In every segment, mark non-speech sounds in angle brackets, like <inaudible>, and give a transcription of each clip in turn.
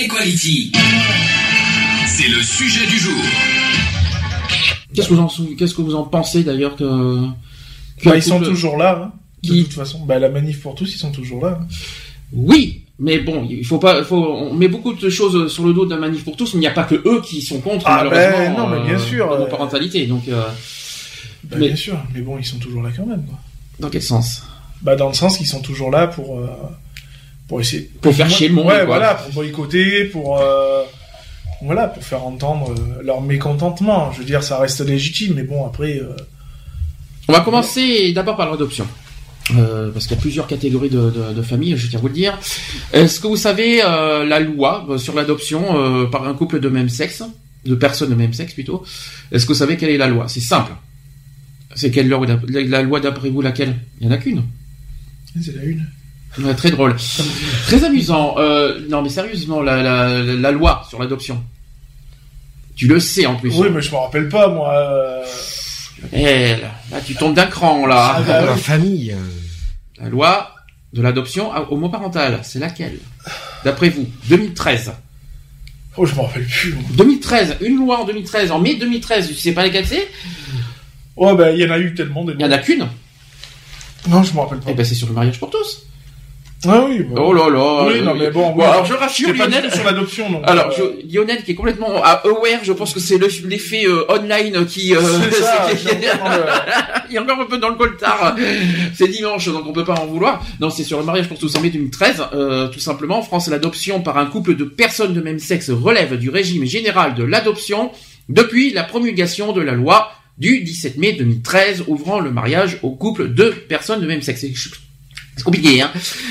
Equality. C'est le sujet du jour. Qu'est-ce que vous en, sou- qu'est-ce que vous en pensez d'ailleurs que, que Bah, ils sont toujours là. hein, de Qui toute façon, bah, la manif pour tous, ils sont toujours là. hein. Oui, mais bon, il faut pas, faut, on met beaucoup de choses sur le dos d'un manif pour tous, mais il n'y a pas que eux qui sont contre, Ah, malheureusement. ben, non, mais bien sûr, la euh, parentalité. Donc, euh, Bah, Mais- Bien sûr, mais bon, ils sont toujours là quand même. Quoi. dans quel sens? Bah, dans le sens qu'ils sont toujours là pour, euh, pour essayer. Pour faire chier le monde, Ouais, quoi. voilà, pour boycotter, pour. euh, Voilà, pour faire entendre euh, leur mécontentement. Je veux dire, ça reste légitime, mais bon, après. euh, On va commencer d'abord par l'adoption. Euh, parce qu'il y a plusieurs catégories de, de, de familles, je tiens à vous le dire. Est-ce que vous savez la loi sur l'adoption par un couple de même sexe, de personnes de même sexe plutôt? Est-ce que vous savez quelle est la loi? C'est simple. C'est quelle loi la, la loi d'après vous laquelle? Il y en a qu'une. C'est la une. Ouais, très drôle. Très amusant. Euh, non mais sérieusement, la, la, la loi sur l'adoption. Tu le sais en plus. Oui, mais je me rappelle pas, moi. euh, Eh, là, là, tu tombes d'un cran là. Ah, bah, La oui. famille. euh, La loi de l'adoption homoparentale, c'est laquelle? D'après vous 2013. Oh, je me rappelle plus. moi. 2013, une loi en 2013, en mai 2013, tu sais pas laquelle c'est? Oh, bah, il y en a eu tellement des Il y en a qu'une. Non, je me rappelle pas. Eh ben c'est sur le mariage pour tous. Ah oui, bah. Oh là là. Oui, non, mais bon, oui. alors je rassure Lionel. sur l'adoption. Alors, euh, je- Lionel qui est complètement ah, aware, je pense que c'est le- l'effet euh, online qui... euh, <laughs> ça, <laughs> Il est encore un peu dans le coltard. C'est dimanche, donc on peut pas en vouloir. Non, c'est sur le mariage pour tous en mai 2013. Euh, tout simplement, en France, l'adoption par un couple de personnes de même sexe relève du régime général de l'adoption depuis la promulgation de la loi du 17 mai 2013 ouvrant le mariage aux couples de personnes de même sexe. C'est compliqué, hein.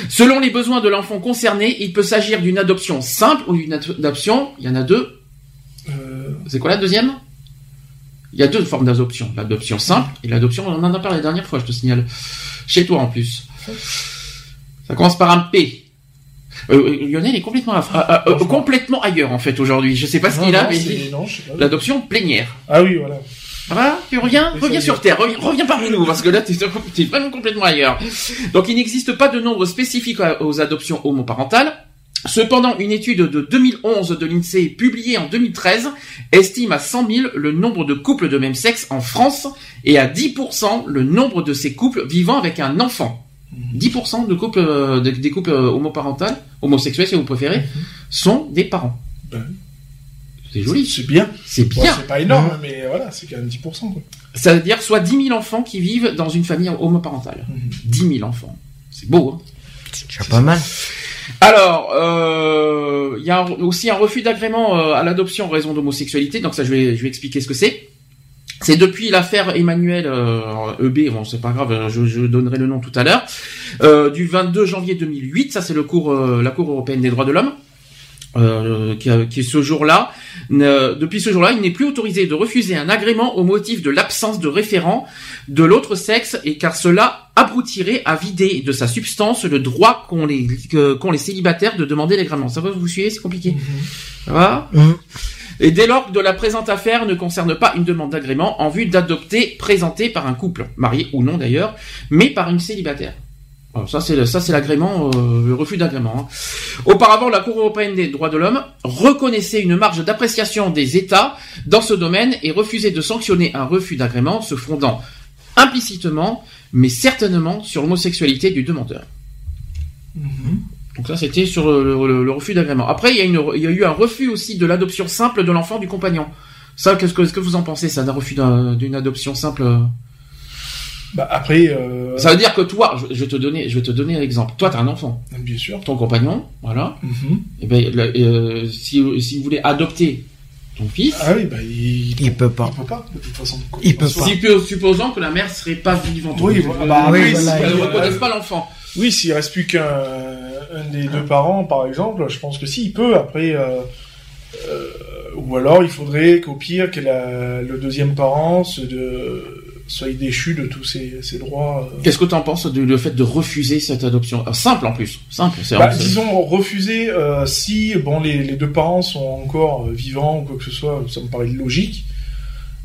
Selon les besoins de l'enfant concerné, il peut s'agir d'une adoption simple ou d'une adoption. Il y en a deux. euh, C'est quoi la deuxième? Il y a deux formes d'adoption. L'adoption simple et l'adoption, on en a parlé la dernière fois, je te signale. Chez toi en plus. Ça commence par un P. Euh, Lionel est complètement, ah, euh, complètement ailleurs en fait aujourd'hui. Je sais pas ce qu'il a, mais l'adoption plénière. Ah oui, voilà. Va Tu reviens Reviens sur. Terre, reviens, reviens parmi nous, parce que là, t'es t'es vraiment complètement ailleurs. Donc, il n'existe pas de nombre spécifique aux adoptions homoparentales. Cependant, une étude de 2011 de l'INSEE publiée en 2013 estime à 100 000 le nombre de couples de même sexe en France et à 10% le nombre de ces couples vivant avec un enfant. 10% de couples, euh, de- des couples euh, homoparentales, homosexuels si vous préférez, sont des parents. Ben. C'est joli. C'est bien. C'est Bon, bien. c'est pas énorme, mais voilà, c'est quand même 10%. Quoi. Ça veut dire soit 10 000 enfants qui vivent dans une famille homoparentale. Mhm. 10 000 enfants. C'est beau, hein C'est déjà pas mal. Alors, euh, il y a un- aussi un refus d'agrément euh, à l'adoption en raison d'homosexualité. Donc ça, je vais, je vais expliquer ce que c'est. C'est depuis l'affaire Emmanuel euh, EB, bon c'est pas grave, je, je donnerai le nom tout à l'heure, euh, du 22 janvier 2008, ça c'est le cours, euh, la Cour européenne des droits de l'homme, euh, qui, a- qui ce jour-là, depuis ce jour-là, il n'est plus autorisé de refuser un agrément au motif de l'absence de référent de l'autre sexe et car cela aboutirait à vider de sa substance le droit qu'ont les, qu'ont les célibataires de demander l'agrément. Ça va, vous suivez, c'est compliqué. Ça va Mhm. Et dès lors que de la présente affaire ne concerne pas une demande d'agrément en vue d'adopter présentée par un couple, marié ou non d'ailleurs, mais par une célibataire. Alors ça c'est le- ça c'est l'agrément, euh, le refus d'agrément. hein. Auparavant, la Cour européenne des droits de l'homme reconnaissait une marge d'appréciation des États dans ce domaine et refusait de sanctionner un refus d'agrément se fondant implicitement, mais certainement sur l'homosexualité du demandeur. Donc ça, c'était sur le, le- le refus d'agrément. Après, il y, a une, il y a eu un refus aussi de l'adoption simple de l'enfant du compagnon. Ça, qu'est-ce que, vous en pensez, ça, d'un refus d'un- d'une adoption simple euh Bah, après, euh, Ça veut dire que toi, je, je vais te donner, je vais te donner un exemple. Toi, t'as un enfant, bien sûr. ton compagnon, voilà. Mhm. Et ben, le- euh, si, si vous voulez adopter ton fils, Ah oui, bah, il... Il peut pas. il peut pas, de toute façon. Il peut pas. suppo- supposons que la mère serait pas vivante. Oui, voilà, bah, oui, elle voilà, ne si, reconnaisse euh, pas l'enfant. Oui, s'il reste plus qu'un un des deux parents, par exemple, je pense que si, il peut. Après, euh, euh, ou alors il faudrait qu'au pire que la- le deuxième parent se de, soit déchu de tous ses, ses droits. euh. Qu'est-ce que tu en penses du le fait de refuser cette adoption? Ah, Simple en plus, simple. c'est Bah, disons refuser euh, si bon les, les deux parents sont encore euh, vivants ou quoi que ce soit, ça me paraît logique.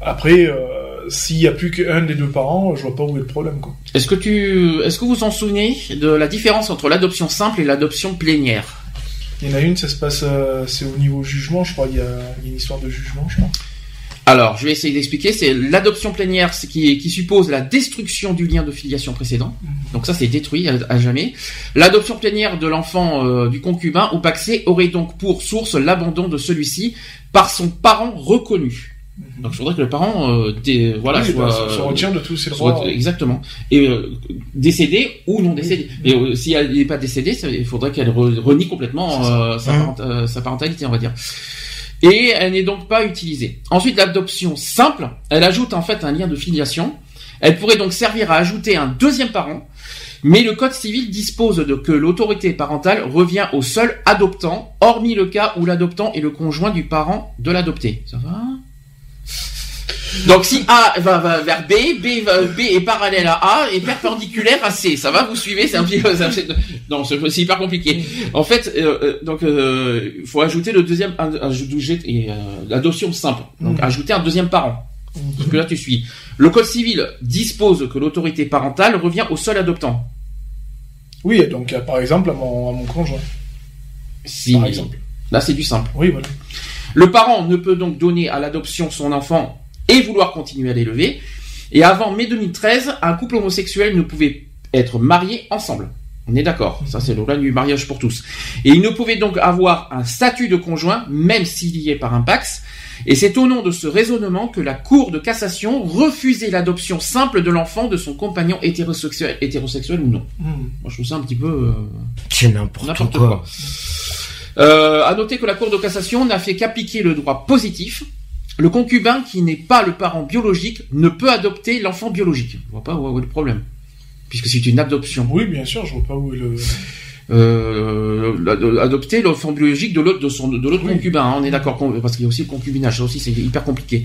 Après, s'il y a plus qu'un des deux parents, je vois pas où est le problème. Est-ce que tu, est-ce que vous vous en souvenez de la différence entre l'adoption simple et l'adoption plénière? Il y en a une, ça se passe, c'est au niveau jugement, je crois. Il y a, il y a une histoire de jugement, je crois. Alors, je vais essayer d'expliquer. C'est l'adoption plénière, c'est qui, qui suppose la destruction du lien de filiation précédent. Donc ça, c'est détruit à, à jamais. L'adoption plénière de l'enfant euh, du concubin ou paxé aurait donc pour source l'abandon de celui-ci par son parent reconnu. Donc, il faudrait que le parent, euh, dé- voilà, Oui, soit, bah, se, se retire de tous ses soit- droits. exactement, et euh, décédé ou non décédé. Et euh, si elle n'est pas décédée, ça- il faudrait qu'elle re- renie complètement euh, sa, Hein. parent- euh, sa parentalité, on va dire. Et elle n'est donc pas utilisée. Ensuite, l'adoption simple, elle ajoute en fait un lien de filiation. Elle pourrait donc servir à ajouter un deuxième parent, mais le code civil dispose de que l'autorité parentale revient au seul adoptant, hormis le cas où l'adoptant est le conjoint du parent de l'adopté. Ça va? Donc si A va, va vers B, B, va, B est parallèle à A et perpendiculaire à C. Ça va, vous suivez C'est un petit peu... Non, c'est hyper compliqué. En fait, euh, euh, donc euh, il faut ajouter le deuxième... et, euh, l'adoption simple. Donc Mhm. ajouter un deuxième parent. Parce que là, tu suis. Le code civil dispose que l'autorité parentale revient au seul adoptant. Oui, donc euh, par exemple à mon, à mon conjoint. Si, Par exemple. Là, c'est du simple. Oui, voilà. Le parent ne peut donc donner à l'adoption son enfant et vouloir continuer à l'élever. Et avant mai 2013, un couple homosexuel ne pouvait être marié ensemble. On est d'accord, ça c'est le règne du mariage pour tous. Et il ne pouvait donc avoir un statut de conjoint, même s'il y est par un pax. Et c'est au nom de ce raisonnement que la Cour de cassation refusait l'adoption simple de l'enfant de son compagnon hétérosexuel, hétérosexuel ou non. Hmm. Moi je trouve ça un petit peu... euh, C'est n'importe N'importe quoi. quoi. Euh, à noter que la Cour de cassation n'a fait qu'appliquer le droit positif. Le concubin qui n'est pas le parent biologique ne peut adopter l'enfant biologique. Je vois pas où est le problème. Puisque c'est une adoption. Oui, bien sûr, je vois pas où est le. Euh, adopter l'enfant biologique de l'autre de son de l'autre Oui. concubin, hein, on est d'accord parce qu'il y a aussi le concubinage, ça aussi c'est hyper compliqué.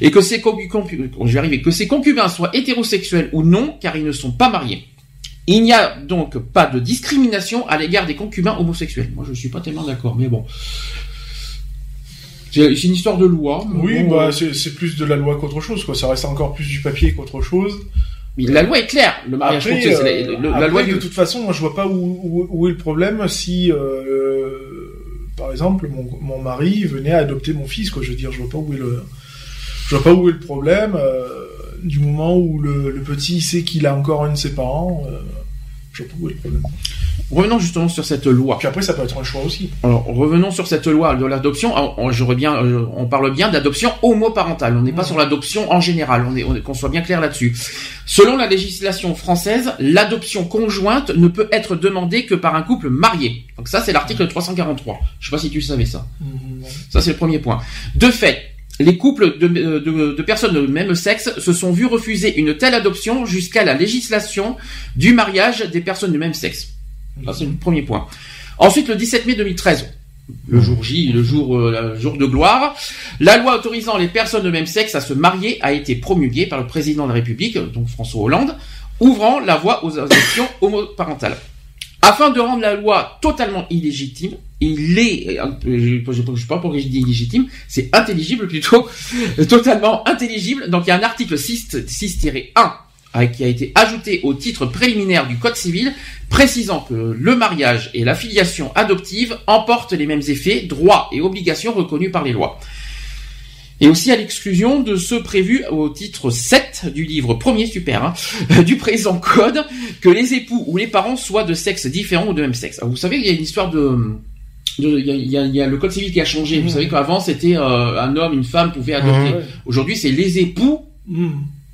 Et ces que ces concubins soient hétérosexuels ou non, car ils ne sont pas mariés. Il n'y a donc pas de discrimination à l'égard des concubins homosexuels. Moi, je suis pas tellement d'accord, mais bon. C'est une histoire de loi. Oui, bon, bah euh, c'est plus de la loi qu'autre chose, quoi. Ça reste encore plus du papier qu'autre chose. mais la loi est claire. Le mariage Après, c'est euh, la, le- la après, loi de du. toute façon, moi je vois pas où, où, où est le problème si, euh, par exemple, mon, mon mari venait à adopter mon fils, quoi. Je veux dire, je vois pas où est le, je vois pas où est le problème. euh, du moment où le, le petit sait qu'il a encore un de ses parents, euh, je vois pas où est le problème. Revenons justement sur cette loi. Puis après, ça peut être un choix aussi. Alors revenons sur cette loi de l'adoption. On, on- euh, on parle bien d'adoption homoparentale. On n'est pas sur l'adoption en général. On est, on est- qu'on soit bien clair là-dessus. Selon la législation française, l'adoption conjointe ne peut être demandée que par un couple marié. Donc ça, c'est l'article 343. Je sais pas si tu savais ça. Ça, c'est le premier point. De fait, les couples de, de- de personnes de même sexe se sont vus refuser une telle adoption jusqu'à la législation du mariage des personnes de même sexe. C'est le premier point. Ensuite, le 17 mai 2013, le jour J, le jour, euh, le jour de gloire, la loi autorisant les personnes de même sexe à se marier a été promulguée par le président de la République, donc François Hollande, ouvrant la voie aux adoptions <coughs> homoparentales. Afin de rendre la loi totalement illégitime, il est, euh, je je sais pas pourquoi je dis illégitime, c'est intelligible plutôt, <laughs> totalement intelligible. Donc il y a un article 6 6-1 euh, qui a été ajouté au titre préliminaire du Code civil, précisant que le mariage et la filiation adoptive emportent les mêmes effets, droits et obligations reconnus par les lois. Et aussi à l'exclusion de ceux prévus au titre 7 du livre premier super hein, <laughs> du présent code, que les époux ou les parents soient de sexe différent ou de même sexe. Alors, vous savez, il y a une histoire de... Il y, a, y y le code civil qui a changé. Vous Mhm. savez qu'avant c'était euh, un homme, une femme pouvaient adopter. Mhm. Ouais. Aujourd'hui, c'est les époux Hmm.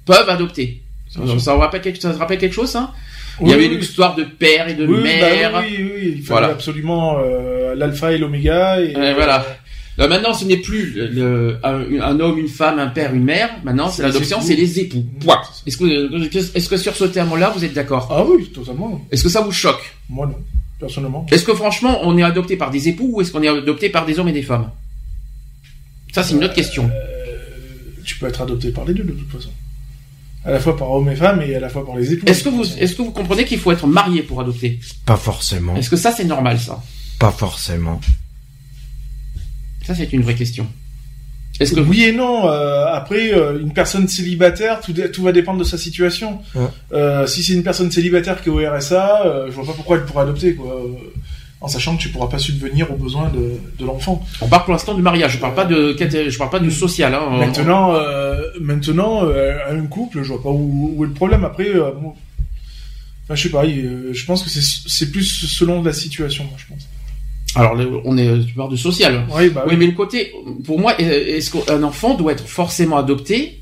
peuvent adopter. Ça, ça vous rappelle quelque, ça vous rappelle quelque chose, ça? Il y Oui, avait oui. l'histoire de père et de Oui, bah mère. oui, oui, oui, il fallait Voilà. absolument euh, l'alpha et l'oméga. Et, Euh, voilà. Là, maintenant, ce n'est plus le- un, un homme, une femme, un père, une mère. Maintenant, c'est l'adoption, c'est les époux. Point. Est-ce que, est-ce que sur ce terme-là, vous êtes d'accord? Ah oui, totalement. Est-ce que ça vous choque? Moi non. personnellement. Est-ce que franchement, on est adopté par des époux ou est-ce qu'on est adopté par des hommes et des femmes? Ça, c'est une autre question. Euh, tu peux être adopté par les deux de toute façon. À la fois par hommes et femmes et à la fois par les époux. Est-ce que vous, est-ce que vous comprenez qu'il faut être marié pour adopter? Pas forcément. Est-ce que ça, c'est normal, ça? Pas forcément. Ça, c'est une vraie question. Est-ce que Oui et non. euh, après, euh, une personne célibataire, tout, va dépendre de sa situation. Ouais. Euh, si c'est une personne célibataire qui est au RSA, euh, je vois pas pourquoi elle pourrait adopter, quoi. En sachant que tu pourras pas subvenir aux besoins de, de l'enfant. on parle pour l'instant du mariage. Je parle pas de, je parle pas du social. Hein. Maintenant, euh, maintenant, euh, un couple, je vois pas où, où est le problème. Après, euh, bon, enfin, je sais pas. je pense que c'est c'est plus selon la situation, moi, je pense. Alors, on est, tu parles de social. Oui, bah Oui, mais le côté, pour moi, est-ce qu'un enfant doit être forcément adopté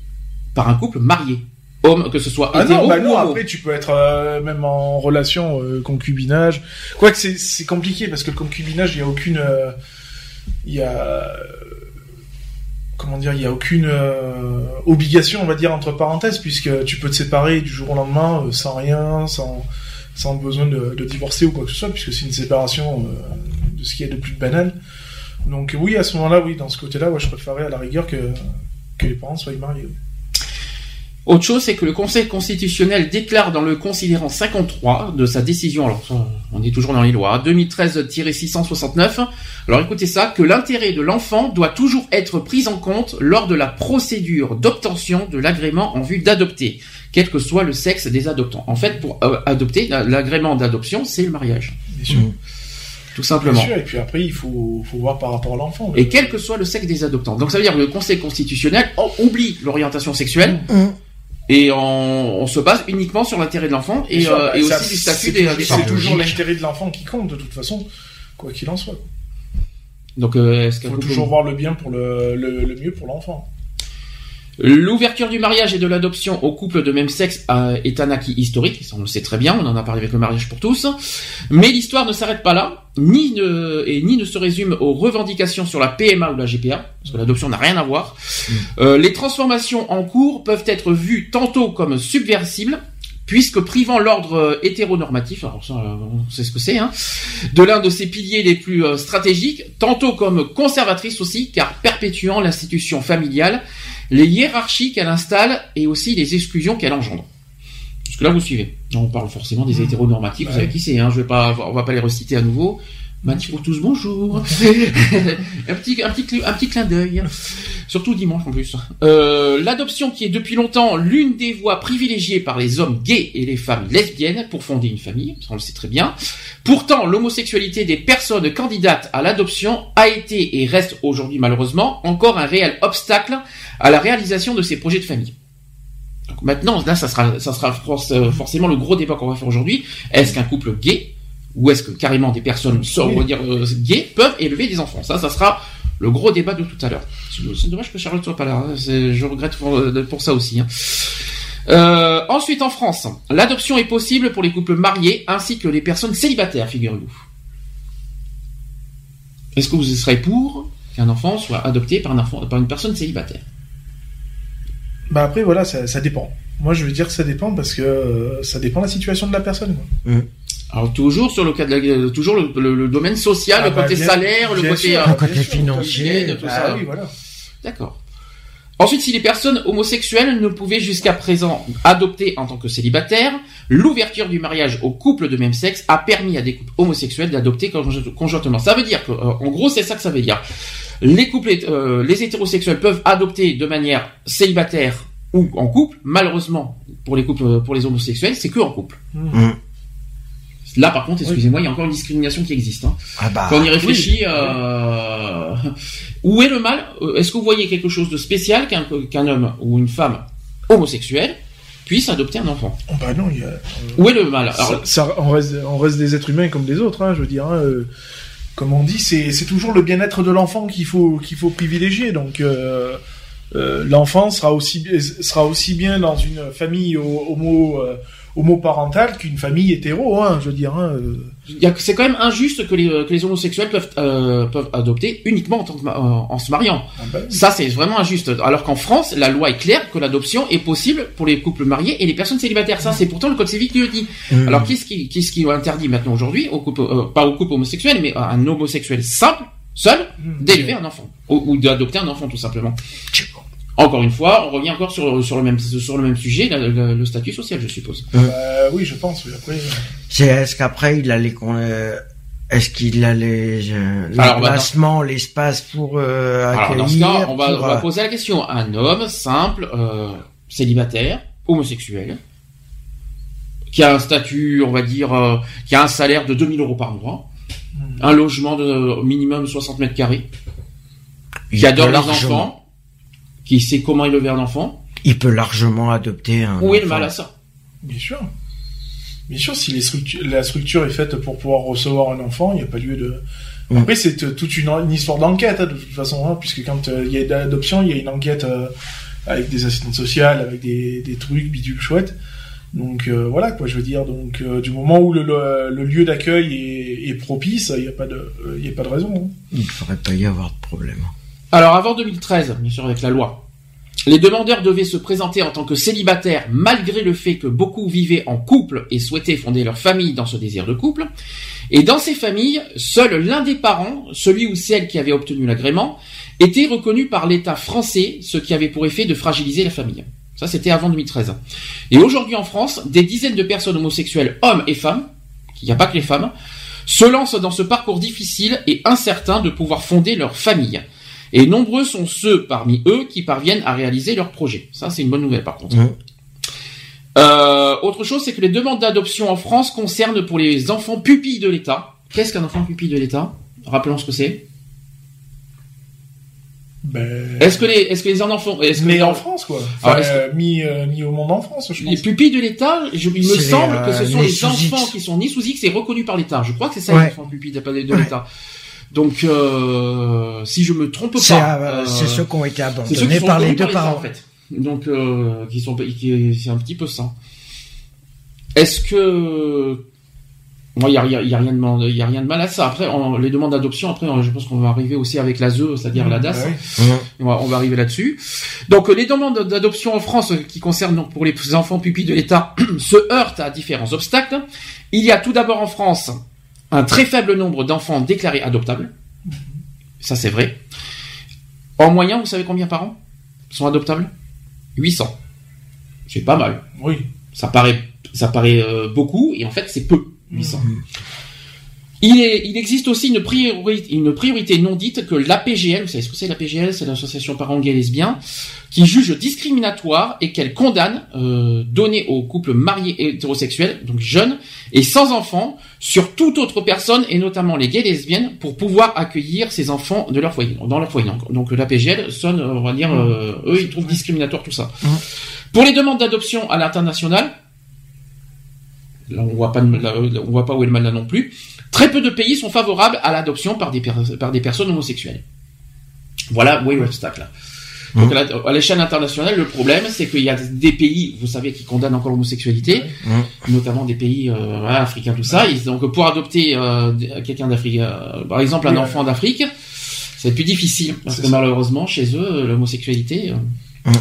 par un couple marié, homme, que ce soit Ah hétéro non, bah ou non, après tu peux être euh, même en relation euh, concubinage. Quoique c'est c'est compliqué parce que le concubinage, il y a aucune euh, il y a comment dire, il y a aucune euh, obligation, on va dire entre parenthèses puisque tu peux te séparer du jour au lendemain sans rien, sans sans besoin de, de divorcer ou quoi que ce soit puisque c'est une séparation de ce qu'il y a de plus banal. Donc oui, à ce moment-là, oui, dans ce côté-là, ouais, je préférerais à la rigueur que que les parents soient mariés. oui. Autre chose, c'est que le Conseil constitutionnel déclare dans le considérant 53 de sa décision, alors on est toujours dans les lois, 2013-669, alors écoutez ça, que l'intérêt de l'enfant doit toujours être pris en compte lors de la procédure d'obtention de l'agrément en vue d'adopter, quel que soit le sexe des adoptants. En fait, pour euh, adopter, la- l'agrément d'adoption, c'est le mariage, Bien sûr. Mm. tout Bien simplement. sûr, et puis après, il faut, faut voir par rapport à l'enfant. Et quel que soit le sexe des adoptants. Donc ça veut dire que le Conseil constitutionnel oublie l'orientation sexuelle et on, on se base uniquement sur l'intérêt de l'enfant et, sûr, euh, et aussi du statut des, des C'est toujours l'intérêt de l'enfant qui compte, de toute façon, quoi qu'il en soit. Donc euh, est-ce faut toujours voir le bien pour le, le, le mieux pour l'enfant. L'ouverture du mariage et de l'adoption aux couples de même sexe euh, est un acquis historique, ça on le sait très bien, on en a parlé avec le mariage pour tous. Mais l'histoire ne s'arrête pas là, ni ne, et ni ne se résume aux revendications sur la PMA ou la GPA, parce que l'adoption n'a rien à voir. Euh, les transformations en cours peuvent être vues tantôt comme subversibles, puisque privant l'ordre euh, hétéronormatif, alors ça on sait ce que c'est, hein, de l'un de ses piliers les plus stratégiques, tantôt comme conservatrice aussi, car perpétuant l'institution familiale, les hiérarchies qu'elle installe et aussi les exclusions qu'elle engendre. Parce que là, vous suivez. On parle forcément des hétéronormatifs, vous savez qui c'est, hein, je vais pas, on va pas les reciter à nouveau. Manif pour tous, bonjour. <laughs> un petit, un petit, un petit clin d'œil. Surtout dimanche en plus. Euh, l'adoption qui est depuis longtemps l'une des voies privilégiées par les hommes gays et les femmes lesbiennes pour fonder une famille, on le sait très bien. Pourtant, l'homosexualité des personnes candidates à l'adoption a été et reste aujourd'hui malheureusement encore un réel obstacle à la réalisation de ces projets de famille. Donc maintenant, là, ça sera, ça sera euh, forcément le gros débat qu'on va faire aujourd'hui. Est-ce qu'un couple gay ou est-ce que carrément des personnes, so- on va dire euh, gays, peuvent élever des enfants Ça, ça sera le gros débat de tout à l'heure. C'est dommage que Charlotte soit pas là. hein. Je regrette pour, euh, pour ça aussi. hein. Euh, ensuite, en France, l'adoption est possible pour les couples mariés ainsi que les personnes célibataires, figurez-vous. Est-ce que vous serez pour qu'un enfant soit adopté par, un enfant, par une personne célibataire? Bah après, voilà, ça, ça dépend. Moi, je veux dire que ça dépend parce que euh, ça dépend de la situation de la personne. quoi. Alors toujours sur le cas de la, toujours le, le- le domaine social, Ah le bah, côté bien- salaire, le côté sûr, euh, Le côté financier. tout Ah ça. oui, voilà. D'accord. Ensuite, si les personnes homosexuelles ne pouvaient jusqu'à présent adopter en tant que célibataires, l'ouverture du mariage aux couples de même sexe a permis à des couples homosexuels d'adopter conjo- conjointement. Ça veut dire que, euh, en gros, c'est ça que ça veut dire. Les couples, euh, les hétérosexuels peuvent adopter de manière célibataire ou en couple. Malheureusement, pour les couples, pour les homosexuels, c'est que en couple. Mm. Là, par contre, excusez-moi, il y a encore une discrimination qui existe. Hein. Ah bah. Quand on y réfléchit, euh, où est le mal Euh, Est-ce que vous voyez quelque chose de spécial qu'un homme ou une femme homosexuelle puisse adopter un enfant? Oh, Bah non, il y a... Où est le mal? Alors, ça, ça- on, reste, on reste des êtres humains comme des autres, hein, je veux dire. hein, euh, comme on dit, c'est toujours le bien-être de l'enfant qu'il faut, qu'il faut privilégier. Donc, euh, euh, l'enfant sera aussi, sera aussi bien dans une famille ho- homo, euh, homoparentale qu'une famille hétéro, hein, je veux dire. Hein, euh. C'est quand même injuste que les, que les homosexuels peuvent, euh, peuvent adopter uniquement en, tant que ma- en- en se mariant. Ah ben, Ça, c'est vraiment injuste. Alors qu'en France, la loi est claire que l'adoption est possible pour les couples mariés et les personnes célibataires. Ça, c'est pourtant le code civil qui le dit. Mmh. Alors, qu'est-ce qui, qu'est-ce qui interdit maintenant aujourd'hui au couple, euh, pas au couple homosexuel, mais à un homosexuel simple, seul, Hmm. d'élever un enfant ou, ou d'adopter un enfant tout simplement. Encore une fois, on revient encore sur, sur le même sur le même sujet, la- la- le statut social, je suppose. euh, oui, je pense. Oui, après, C'est est-ce qu'après il a les con- euh, est-ce qu'il a les euh, Alors, l'emplacement, l'espace pour euh, Alors accueillir dans ce cas, on va, pour, on va euh, poser la question. Un homme simple, euh, célibataire, homosexuel, qui a un statut, on va dire, euh, qui a un salaire de 2000 euros par mois, Hmm. un logement de minimum 60 mètres carrés, qui adore les enfants, qui sait comment élever un enfant. Il peut largement adopter un. Où est le enfant. mal à ça bien sûr. Bien sûr, si les la structure est faite pour pouvoir recevoir un enfant, il n'y a pas lieu de. Mm. Après, c'est toute une, une histoire d'enquête, hein, de toute façon, hein, puisque quand euh, il y a d'adoption, il y a une enquête euh, avec des assistantes sociales, avec des, des trucs bidules chouettes. Donc euh, voilà quoi, je veux dire. Donc euh, du moment où le, le, le lieu d'accueil est, est propice, il n'y a pas de, il y a pas de raison. hein. Il ne devrait pas y avoir de problème. Alors avant 2013, bien sûr avec la loi, les demandeurs devaient se présenter en tant que célibataires malgré le fait que beaucoup vivaient en couple et souhaitaient fonder leur famille dans ce désir de couple. Et dans ces familles, seul l'un des parents, celui ou celle qui avait obtenu l'agrément, était reconnu par l'État français, ce qui avait pour effet de fragiliser la famille. Ça, c'était avant 2013. Et aujourd'hui en France, des dizaines de personnes homosexuelles, hommes et femmes, il n'y a pas que les femmes, se lancent dans ce parcours difficile et incertain de pouvoir fonder leur famille. Et nombreux sont ceux parmi eux qui parviennent à réaliser leur projet. Ça, c'est une bonne nouvelle par contre. Euh, autre chose, c'est que les demandes d'adoption en France concernent pour les enfants pupilles de l'État. Qu'est-ce qu'un enfant pupille de l'État? Rappelons ce que c'est. Ben, Est-ce que les, est-ce que les enfants, est-ce que né les, en France quoi. Enfin, que- euh, mis, euh, mis au monde en France, je les pense. pupilles de l'État, je- il me semble que ce sont les enfants X. qui sont nés sous X et reconnus par l'État. Je crois que c'est ça Ouais. les enfants pupilles de, de Ouais. Donc, euh, si je me trompe pas, euh, euh, c'est ceux qui ont été abandonnés par les deux parents. en fait. Donc, euh, qui sont, qui, c'est un petit peu ça. Est-ce que, moi, il y a, y a- y a rien de y a rien de mal à ça. Après, on- les demandes d'adoption, après, on- je pense qu'on va arriver aussi avec la ZE, c'est-à-dire la DAS. Ah oui. Mhm. On va, on va arriver là-dessus. Donc, les demandes d'adoption en France, qui concernent donc pour les enfants pupilles de l'État, <clears throat> se heurtent à différents obstacles. Il y a tout d'abord en France un très faible nombre d'enfants déclarés adoptables. Ça, c'est vrai. En moyen, vous savez combien par an sont adoptables? 800. C'est pas mal. Oui. Ça paraît, ça paraît euh, beaucoup, et en fait, c'est peu. 800. Il, est, il existe aussi une priorité, une priorité non dite que l'APGL, vous savez ce que c'est l'APGL C'est l'association parents gays lesbiens, qui juge discriminatoire et qu'elle condamne euh, donner aux couples mariés et hétérosexuels, donc jeunes et sans enfants, sur toute autre personne et notamment les gays et lesbiennes, pour pouvoir accueillir ces enfants de leur foyer, dans leur foyer. Donc, donc l'APGL sonne, euh, on va dire, euh, eux ils trouvent discriminatoire tout ça. Pour les demandes d'adoption à l'international, là on voit pas, là, on voit pas où est le mal là non plus. Très peu de pays sont favorables à l'adoption par des, per- par des personnes homosexuelles. Voilà est l'obstacle. Donc à la- à l'échelle internationale, le problème, c'est qu'il y a des pays, vous savez, qui condamnent encore l'homosexualité, notamment des pays euh, africains, tout ça. Ils- donc pour adopter euh, quelqu'un d'Afrique, euh, par exemple un Oui, enfant d'Afrique, c'est plus difficile parce que ça. malheureusement chez eux, l'homosexualité, euh, Mhm.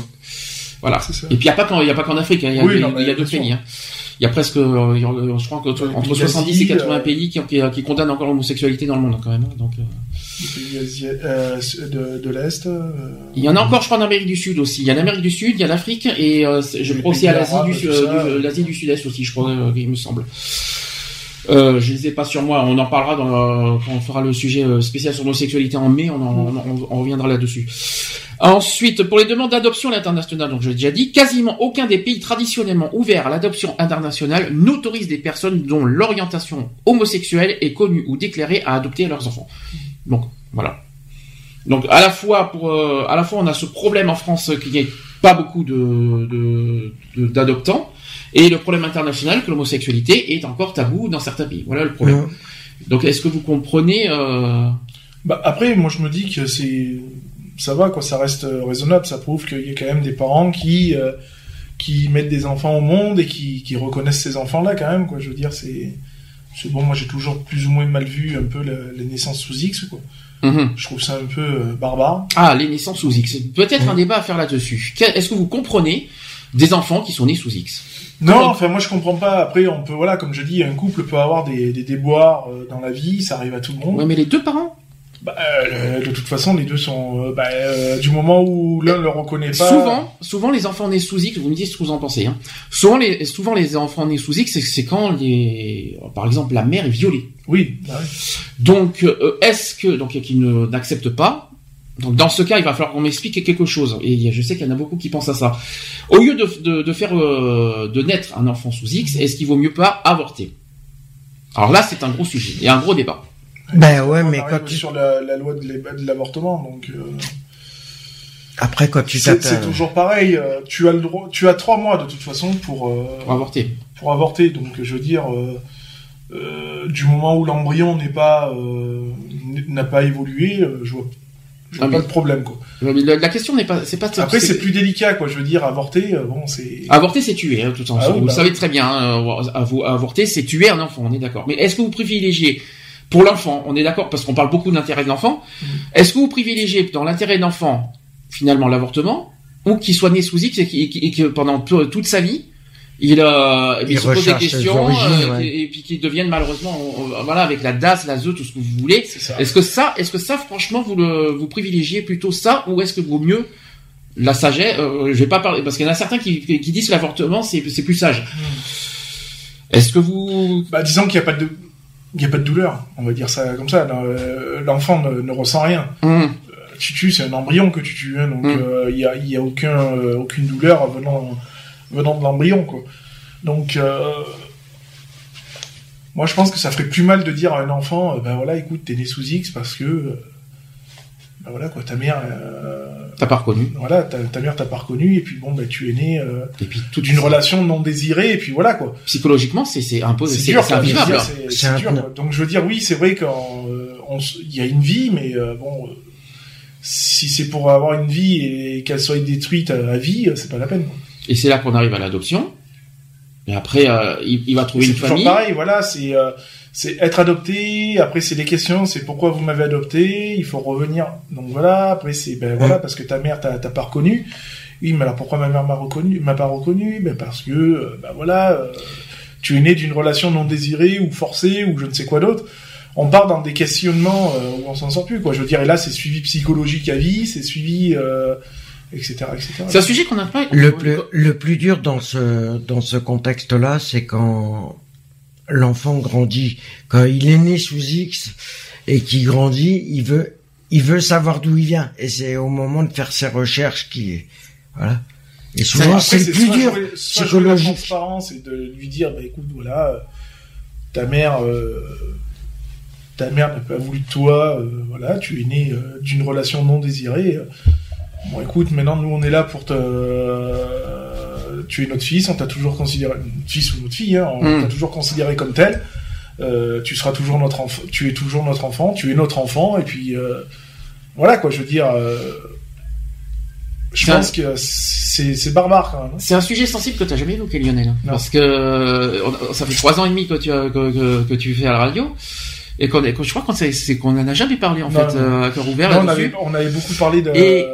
voilà. C'est ça. Et puis il n'y a pas qu'en, Afrique, hein, il y a, Oui, des- non, y a sûr. pays. hein. Il y a presque, euh, a- je crois qu'entre entre pays 70 et d'Asie, 80 euh, pays qui, qui, qui condamnent encore l'homosexualité dans le monde hein, quand même. hein, Donc, euh, Les pays euh, de, de l'Est. euh, il y en a encore, je crois, en Amérique du Sud aussi. Il y a l'Amérique du Sud, il y a l'Afrique et euh, je crois aussi à l'Asie du, euh, l'Asie du Sud-Est aussi, je crois, euh, il me semble. Euh, je les ai pas sur moi. On en parlera dans, euh, quand on fera le sujet euh, spécial sur l'homosexualité en mai. On, en- on- on reviendra là-dessus. Ensuite, pour les demandes d'adoption à l'international, donc je l'ai déjà dit, quasiment aucun des pays traditionnellement ouverts à l'adoption internationale n'autorise des personnes dont l'orientation homosexuelle est connue ou déclarée à adopter leurs enfants. Donc voilà. Donc à la fois pour euh, à la fois on a ce problème en France qu'il n'y ait pas beaucoup de d'adoptants et le problème international que l'homosexualité est encore tabou dans certains pays. Voilà le problème. Donc est-ce que vous comprenez euh, Bah, après, moi, je me dis que c'est, ça va, quoi, ça reste euh, raisonnable, ça prouve qu'il y a quand même des parents qui, euh, qui mettent des enfants au monde et qui, qui reconnaissent ces enfants-là quand même, quoi. Je veux dire, c'est, c'est bon. Moi, j'ai toujours plus ou moins mal vu un peu le- les naissances sous X, quoi. Mhm. Je trouve ça un peu euh, barbare. Ah, les naissances sous X. C'est Peut-être un débat à faire là-dessus. Est-ce que vous comprenez des enfants qui sont nés sous X? Non, Comment- enfin, moi, je comprends pas. Après, on peut, voilà, comme je dis, un couple peut avoir des, des déboires euh, dans la vie, ça arrive à tout le monde. Ouais, mais les deux parents? Bah, euh, de toute façon, les deux sont, euh, bah, euh, du moment où l'un le reconnaît pas. Souvent, souvent les enfants nés sous X, vous me dites ce que vous en pensez. Hein. Souvent, les, souvent les enfants nés sous X, c'est- quand les, par exemple, la mère est violée. Oui, bah oui. Donc, euh, est-ce que donc qui ne n'accepte pas? Donc, dans ce cas, il va falloir qu'on m'explique quelque chose. Et je sais qu'il y en a beaucoup qui pensent à ça. Au lieu de, de, de faire euh, de naître un enfant sous X, est-ce qu'il vaut mieux pas avorter? Alors là, c'est un gros sujet. Il y a un gros débat. Ben ouais, On mais quand tu, sur la, la loi de l'avortement, donc. euh, après quand tu C'est un- toujours pareil. euh, Tu as le droit, tu as trois mois de toute façon pour euh, Pour avorter. pour avorter. Donc je veux dire, euh, euh, du moment où l'embryon n'est pas euh, n'a pas évolué, euh, je vois, je vois Ah, pas mais- de problème quoi. Mais La, la question n'est pas, c'est pas. Après c'est plus délicat quoi. Je veux dire, avorter, euh, bon c'est. Avorter, c'est tuer, hein, de toute façon. Ah oui, vous bah le savez très bien. hein, avo- avorter, c'est tuer un enfant. On est d'accord. Mais est-ce que vous privilégiez pour l'enfant On est d'accord parce qu'on parle beaucoup de l'intérêt de l'enfant. Mm. Est-ce que vous privilégiez dans l'intérêt de l'enfant finalement l'avortement ou qu'il soit né sous X et, que pendant tout- toute sa vie il, euh, il Il se pose des questions origines, euh, ouais. et, et puis qu'il devienne malheureusement euh, voilà avec la DAS, la ZE, tout ce que vous voulez. Est-ce que ça, est-ce que ça, franchement, vous le, vous privilégiez plutôt ça, ou est-ce que vaut mieux la sagesse euh, Je vais pas parler parce qu'il y en a certains qui, qui disent que l'avortement c'est, c'est plus sage. Est-ce que vous, Bah disons qu'il n'y a pas de il y a pas de douleur. On va dire ça comme ça. Euh, L'enfant ne, ne ressent rien. Hum, tu tues, c'est un embryon que tu tues, hein, donc Mm. euh, il y a, y a aucun, euh, aucune douleur venant, venant de l'embryon, quoi. Donc, euh, moi, je pense que ça ferait plus mal de dire à un enfant, euh, ben voilà, écoute, t'es né sous X parce que, euh, ben voilà, quoi, ta mère, euh, t'as pas reconnu voilà, ta, ta mère t'a pas reconnu, et puis bon, ben tu es né euh, Et puis toute d'une relation non désirée, et puis voilà, quoi. psychologiquement, c'est, c'est un peu, C'est c'est, c'est invivable. c'est- C'est c'est dur, quoi. Donc je veux dire, oui, c'est vrai qu'il y a une vie, mais euh, bon, euh, si c'est pour avoir une vie et qu'elle soit détruite à, à vie, euh, c'est pas la peine. quoi. Et c'est là qu'on arrive à l'adoption. Et après, euh, il, il va trouver C'est une toujours famille. pareil, voilà, c'est euh, c'est être adopté. Après, c'est les questions, c'est pourquoi vous m'avez adopté. Il faut revenir. Donc voilà. Après, c'est ben voilà parce que ta mère t'a t'a pas reconnu. Oui, mais alors pourquoi ma mère m'a reconnu, m'a pas reconnu? Ben parce que euh, ben voilà, euh, tu es né d'une relation non désirée ou forcée ou je ne sais quoi d'autre. On part dans des questionnements euh, où on s'en sort plus quoi. Je veux dire, et là, c'est suivi psychologique à vie, c'est suivi euh, etc etc. C'est un sujet qu'on n'a pas. le plus, le plus dur dans ce, dans ce contexte-là, c'est quand l'enfant grandit, quand il est né sous X et qu'il grandit, il veut, il veut savoir d'où il vient. Et c'est au moment de faire ses recherches qui, voilà. Et souvent, c'est le plus dur, jouer- soit jouer la psychologique. transparence et de lui dire, bah écoute, voilà, euh, ta mère, euh, ta mère n'a pas voulu de toi, euh, voilà, tu es né euh, d'une relation non désirée. Bon, écoute, maintenant nous on est là pour te, tu es notre fils, on t'a toujours considéré, fils ou notre fille, hein, on Mm. t'a toujours considéré comme tel. Euh, tu seras toujours notre enfant, tu es toujours notre enfant, tu es notre enfant, et puis euh, voilà quoi, je veux dire. euh, je un- pense que c'est barbare quand même. hein. C'est un sujet sensible que tu n'as jamais évoqué, Lionel. Non. Parce que ça fait trois ans et demi que tu, as- que, que, que tu fais à la radio. Et qu'on, je crois qu'on s'est- c'est qu'on en a jamais parlé, en Non, fait, non. à cœur ouvert. On, avait, on avait beaucoup parlé de. Et-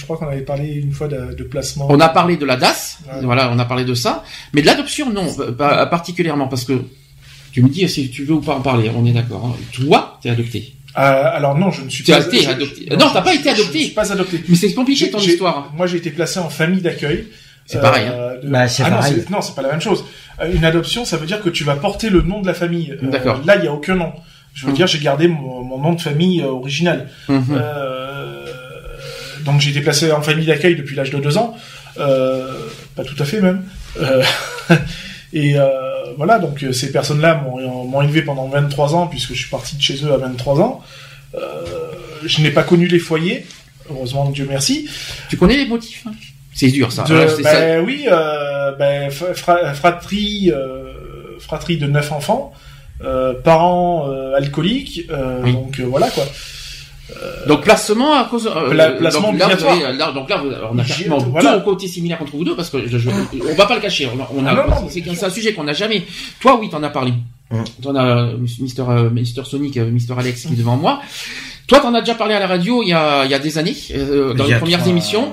je crois qu'on avait parlé une fois de, de placement. On a parlé de la DAS, Ouais. voilà, on a parlé de ça, mais de l'adoption, non, pas particulièrement, parce que tu me dis si tu veux ou pas en parler, on est d'accord. hein. Toi, t'es adopté. Euh, alors non, je ne suis Tu pas. as été je- adopté. je- Non, je- t'as pas je- été Je, adopté. ne suis pas adopté. Mais c'est compliqué ton histoire. Moi, j'ai été placé en famille d'accueil. C'est pareil, hein. Euh, de- Bah, c'est ah non, pareil. c'est- non, c'est pas la même chose. Euh, Une adoption, ça veut dire que tu vas porter le nom de la famille. Euh, D'accord. Là, il y a aucun nom. Je veux Mhm. dire, j'ai gardé mon, mon nom de famille euh, original. Mhm. Euh, donc j'ai été placé en famille d'accueil depuis l'âge de deux ans, euh, pas tout à fait même. Euh, <laughs> et euh, voilà, donc ces personnes-là m'ont élevé pendant 23 ans puisque je suis parti de chez eux à 23 ans. Je n'ai pas connu les foyers, heureusement Dieu merci. Tu connais les motifs hein? C'est dur, ça. De- ben oui, ben, fra- fra- fratrie, fratrie de neuf enfants, euh, parents euh, alcooliques, euh, Oui. donc voilà quoi. Donc placement à cause. euh, Pla- placement donc, là, vous obligatoire. avez- là, donc là, on a pratiquement voilà. deux côtés similaires entre vous deux parce que je, je- on va pas le cacher. On a, on a- Ah non, non, c'est un sujet qu'on n'a jamais. Toi, oui, t'en as parlé. Hum. T'en as euh, Mister euh, Mister Sonic, euh, Mister Alex qui est devant moi. Toi, t'en as déjà parlé à la radio il y a, il y a des années, euh, dans les a premières trois- émissions,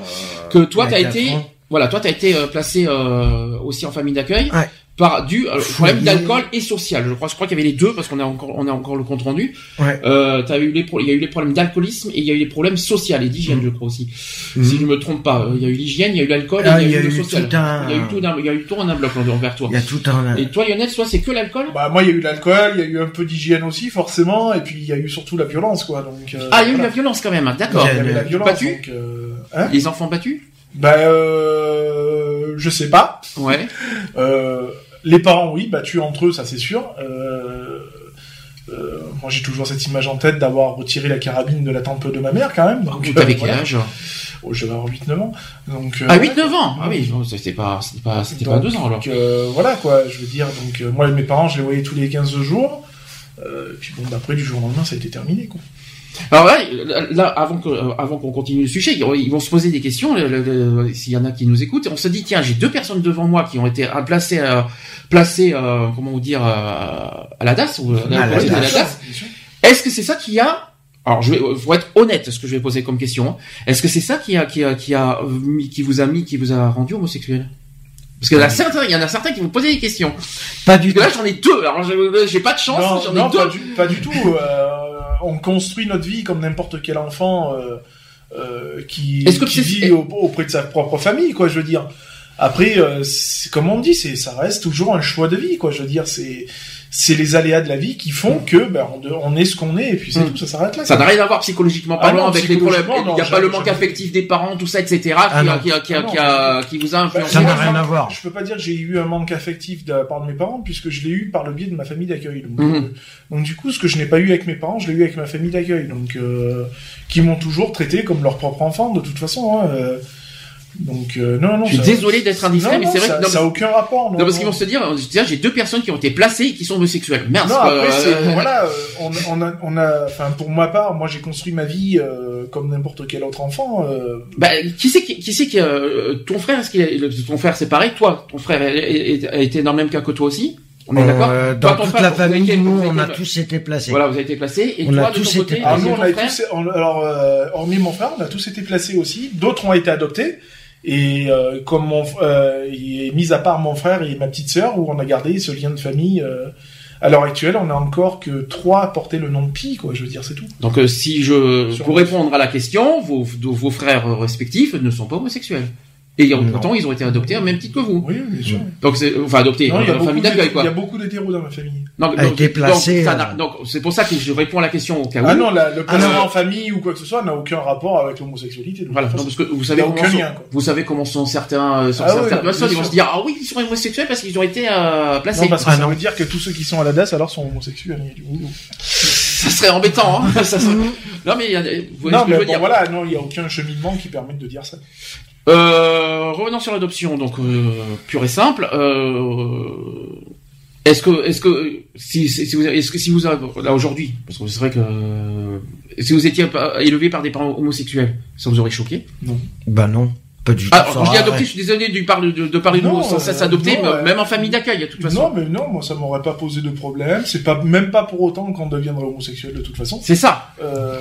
que toi, a t'as été, ans. Voilà, toi, t'as été euh, placé euh, aussi en famille d'accueil Ouais. par du euh, problème d'alcool et social. Je crois, je crois qu'il y avait les deux parce qu'on a encore, on a encore le compte rendu. Ouais. Euh, t'as eu les pro- il y a eu les problèmes d'alcoolisme et il y a eu les problèmes sociaux et d'hygiène, je crois aussi. Mhm. Si je me trompe pas, Euh, il y a eu l'hygiène, il y a eu l'alcool, Ah, et il y a eu le eu social. tout un- Il y a eu tout un, il y a eu tout un bloc envers toi. Il y a tout un. Et toi, Lionel, soit c'est que l'alcool Bah moi il y a eu l'alcool, il y a eu un peu d'hygiène aussi forcément, et puis il y a eu surtout la violence quoi. Donc euh, Ah, il y a eu la violence quand même. hein, D'accord. Il y avait la violence. Battu donc, euh, hein Les enfants battus bah euh, je sais pas. Ouais. Euh, les parents oui, battus entre eux ça c'est sûr. Euh, euh, moi j'ai toujours cette image en tête d'avoir retiré la carabine de la tempe de ma mère quand même. Donc, T'avais euh, quel voilà. âge Oh, J'avais avoir 8-9 ans. Donc, Ah, voilà, 8-9 ans Ah oui, c'était pas, c'était pas, c'était pas Donc, deux ans alors. Donc voilà quoi, je veux dire. Donc moi mes parents je les voyais tous les 15 jours. Puis bon d'après du jour au lendemain ça a été terminé quoi. Alors là, là, avant que, euh, avant qu'on continue le sujet, ils vont se poser des questions. S'il y en a qui nous écoutent, on se dit tiens, j'ai deux personnes devant moi qui ont été euh, placées, euh, placées, euh, comment vous dire, euh, à la DAS ou euh, À la DAS. DAS. Est-ce que c'est ça qui a alors, je vais, faut être honnête, ce que je vais poser comme question. hein. Est-ce que c'est ça qui a, qui a, qui a qui vous a mis, qui vous a rendu homosexuel? Parce qu'il y en a certains, il y en a certains qui vous posaient des questions. Pas du Parce que tout. là, j'en ai deux. Alors, j'ai- pas de chance. Non, J'en non, ai deux. pas du, pas du tout. euh, on construit notre vie comme n'importe quel enfant euh, euh, qui, que qui vit au- auprès de sa propre famille, quoi. Je veux dire. Après, euh, comme on dit, c'est ça reste toujours un choix de vie, quoi. Je veux dire, c'est c'est les aléas de la vie qui font que ben on, de- on est ce qu'on est et puis c'est Mm. tout, ça s'arrête là. Ça n'a rien à voir psychologiquement Ah parlant non, avec les problèmes. Il n'y a pas le manque affectif des parents, tout ça, etc. Ah qui, qui, qui, Ah non. qui, a- qui vous a influencé. Ça n'a rien je- à voir. Je peux pas dire que j'ai eu un manque affectif de la part de mes parents puisque je l'ai eu par le biais de ma famille d'accueil. Donc, Mhm. euh, donc du coup, ce que je n'ai pas eu avec mes parents, je l'ai eu avec ma famille d'accueil. Donc euh, qui m'ont toujours traité comme leur propre enfant de toute façon. Hein, euh. Donc euh, non, non. Je suis ça- désolé d'être indiscret, Non, mais c'est vrai ça, que. non, ça a aucun rapport. Non, non, parce qu'ils vont se dire, tiens, j'ai deux personnes qui ont été placées et qui sont homosexuels. Merde. Non, après, c'est, euh, <laughs> voilà, euh, on, on a, on a, enfin, pour ma part, moi, j'ai construit ma vie euh, comme n'importe quel autre enfant. euh, Bah, qui c'est qui, qui c'est qui euh, ton frère est-ce qu'il ton frère c'est pareil toi ton frère est- est- a été dans le même cas que toi aussi? On est d'accord? Euh, dans toute frère, la famille, été- nous, on a tous été placés. voilà vous avez été placés et On toi a de tous été placés. Alors avec nous, on a tous, on- alors euh, hormis mon frère, on a tous été placés aussi. D'autres ont été adoptés. Et euh, comme mon, euh, et mis à part mon frère et ma petite sœur, où on a gardé ce lien de famille. euh, à l'heure actuelle, on a encore que trois à porter le nom de Pi, quoi. Je veux dire, c'est tout. donc euh, si je Sur- pour répondre à la question vos vos frères respectifs ne sont pas homosexuels et Non. pourtant ils ont été adoptés au même titre que vous Oui, bien sûr. donc c'est enfin adoptés Non, il y a euh, beaucoup famille d'accueil il quoi y a beaucoup d'hétéros dans ma famille. donc, n'a- euh, donc, c'est pour ça que je réponds à la question au cas où Ah non, la- le placement en famille ou quoi que ce soit n'a aucun rapport avec l'homosexualité. Voilà, non, parce que vous Il savez comment sont, lien, vous savez comment sont certains, euh, sont Ah oui, certaines bien personnes, ils vont se dire ah oui ils sont homosexuels parce qu'ils ont été euh, placés. Non, parce que Ah ça non. veut dire que tous ceux qui sont à la DAS alors sont homosexuels. Il. Ça serait embêtant. Hein <laughs> ça serait- Non mais il y a, vous voyez non, ce que je mais veux bon, dire. voilà, non, il n'y a aucun cheminement qui permette de dire ça. Euh, revenons sur l'adoption, donc euh, pure et simple. Euh, est-ce que, est-ce que, si, si si vous, est-ce que si vous avez, là aujourd'hui, parce que c'est vrai que euh, si vous étiez élevé par des parents homosexuels, ça vous aurait choqué? Bah non, pas du tout. Ah, je dis adopté, je suis désolé de parler de, de parler de Non, nous sans cesse euh, adopté, non, mais ouais. même en famille d'accueil, de toute façon. Non, mais non, moi ça m'aurait pas posé de problème. C'est pas même pas pour autant qu'on deviendrait homosexuel de toute façon. C'est ça. Euh,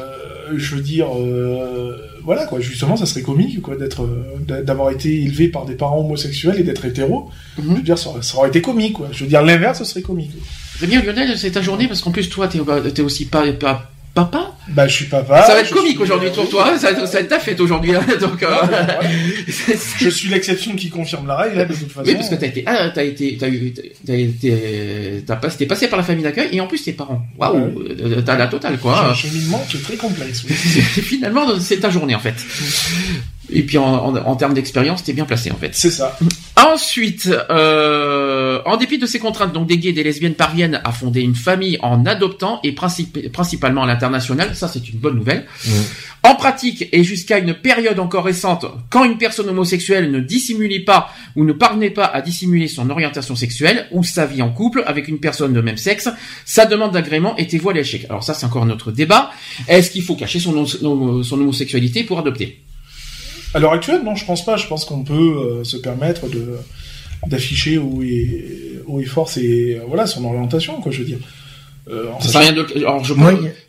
je veux dire, euh, voilà quoi. Justement, ça serait comique quoi d'être, euh, d'a- d'avoir été élevé par des parents homosexuels et d'être hétéro. Je Mhm. veux dire, ça, aurait- ça aurait été comique quoi. Je veux dire, l'inverse, ce serait comique. C'est bien Lionel, c'est ta journée parce qu'en plus toi t'es, t'es aussi pas, pas- papa. Bah, je suis papa. ça va être comique suis- aujourd'hui pour toi. Ça, ça va être ta fête aujourd'hui. hein, <laughs> donc, euh, c'est- c'est- <laughs> Je suis l'exception qui confirme la règle, hein, de toute façon. Oui, parce que t'as été, ah, t'as été, t'as eu, t'as été, t'as pas, t'es passé par la famille d'accueil et en plus tes parents. Waouh, euh, t'as la totale quoi. un cheminement qui est très complexe. oui. <laughs> Finalement, c'est ta journée en fait. Et puis en, en, en termes d'expérience, t'es bien placé en fait. C'est ça. Ensuite, euh, en dépit de ces contraintes, donc des gays et des lesbiennes parviennent à fonder une famille en adoptant et principalement à l'international. Ça, c'est une bonne nouvelle. Mhm. En pratique, et jusqu'à une période encore récente, quand une personne homosexuelle ne dissimulait pas ou ne parvenait pas à dissimuler son orientation sexuelle ou sa vie en couple avec une personne de même sexe, sa demande d'agrément était voilée à l'échec. Alors ça, c'est encore notre débat. Est-ce qu'il faut cacher son, son homosexualité pour adopter? À l'heure actuelle, non, je pense pas. Je pense qu'on peut euh, se permettre de d'afficher où est, où est fort et voilà son orientation, quoi, je veux dire. Euh, ça rien de... Alors, je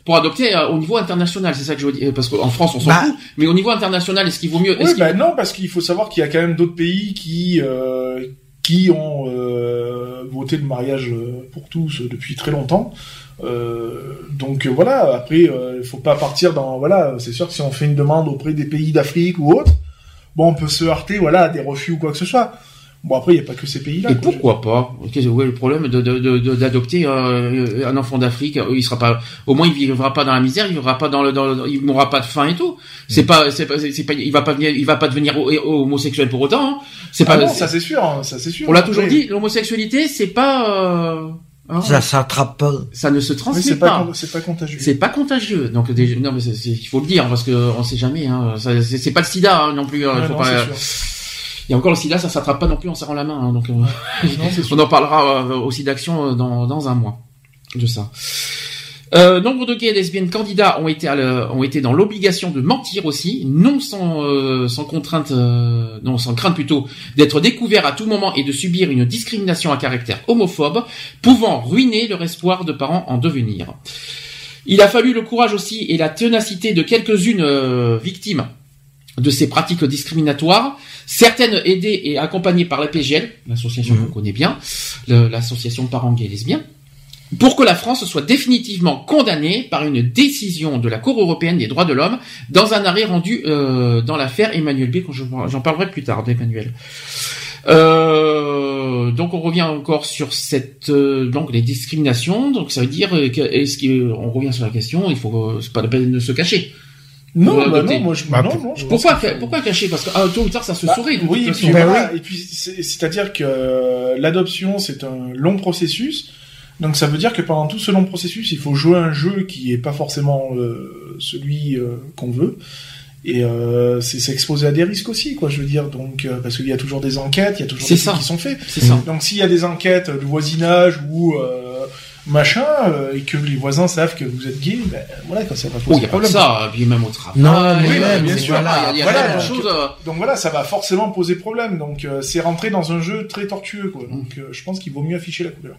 pour adopter euh, au niveau international, c'est ça que je veux dire, parce qu'en France on s'en bah. fout, mais au niveau international, est-ce qu'il vaut mieux Oui, bah non, parce qu'il faut savoir qu'il y a quand même d'autres pays qui euh, qui ont euh, voté le mariage pour tous depuis très longtemps. donc voilà, après il faut pas partir dans voilà, c'est sûr que si on fait une demande auprès des pays d'Afrique ou autres, bon on peut se heurter voilà à des refus ou quoi que ce soit. Bon après il n'y a pas que ces pays-là. Et pourquoi pas Qu'est-ce le problème d'adopter euh, un enfant d'Afrique Il sera pas, au moins il vivra pas dans la misère, il vivra pas dans le, dans il mourra pas de faim et tout. C'est mm. pas, c'est pas, c'est pas, il va pas venir, il va pas devenir homosexuel pour autant. Hein. C'est ah pas. Non, ça c'est sûr, hein, ça c'est sûr. On l'a toujours dit, l'homosexualité c'est pas. Euh... Hein, ça s'attrape pas. Ça ne se transmet pas. C'est pas contagieux. C'est pas contagieux. Donc non mais il faut le dire parce que on sait jamais. Hein. C'est pas le SIDA hein, non plus. Hein, pas, y a encore le sida, ça s'attrape pas non plus en serrant la main. Hein, donc, euh, <laughs> on en parlera euh, aussi d'action euh, dans, dans un mois de ça. Euh, nombre de gays et lesbiennes candidats ont été, ont été dans l'obligation de mentir aussi, non sans, sans contrainte, non sans crainte plutôt, d'être découverts à tout moment et de subir une discrimination à caractère homophobe, pouvant ruiner leur espoir de parents en devenir. Il a fallu le courage aussi et la ténacité de quelques-unes victimes de ces pratiques discriminatoires, certaines aidées et accompagnées par la PGL, l'association mmh. qu'on connaît bien, l'association de parents gays et lesbiens, pour que la France soit définitivement condamnée par une décision de la Cour européenne des droits de l'homme dans un arrêt rendu euh, dans l'affaire Emmanuel B. J'en parlerai plus tard d'Emmanuel. Euh, donc on revient encore sur cette euh, donc les discriminations. Donc ça veut dire est-ce qu'on revient sur la question Il faut c'est pas la peine de se cacher. Non, bah non, moi je, bah, non, non, pourquoi, pourquoi cacher? Parce que ah, tôt ou tard ça se bah, saurait. oui, et puis, voilà, et puis c'est-à-dire que euh, l'adoption c'est un long processus. Donc ça veut dire que pendant tout ce long processus, il faut jouer un jeu qui est pas forcément euh, celui euh, qu'on veut. Et euh, c'est s'exposer à des risques aussi, quoi. Je veux dire, donc parce qu'il y a toujours des enquêtes, il y a toujours des ça. qui sont faits. Ça. Donc s'il y a des enquêtes de voisinage ou machin, euh, et que les voisins savent que vous êtes gay, ben voilà, quand ça va poser oh, a problème. ça, puis même au travail. Non, mais même, bien sûr. Voilà, il y a, voilà, donc, chose, euh, donc, voilà, ça va forcément poser problème. Donc euh, c'est rentrer dans un jeu très tortueux, quoi. Donc je pense qu'il vaut mieux afficher la couleur.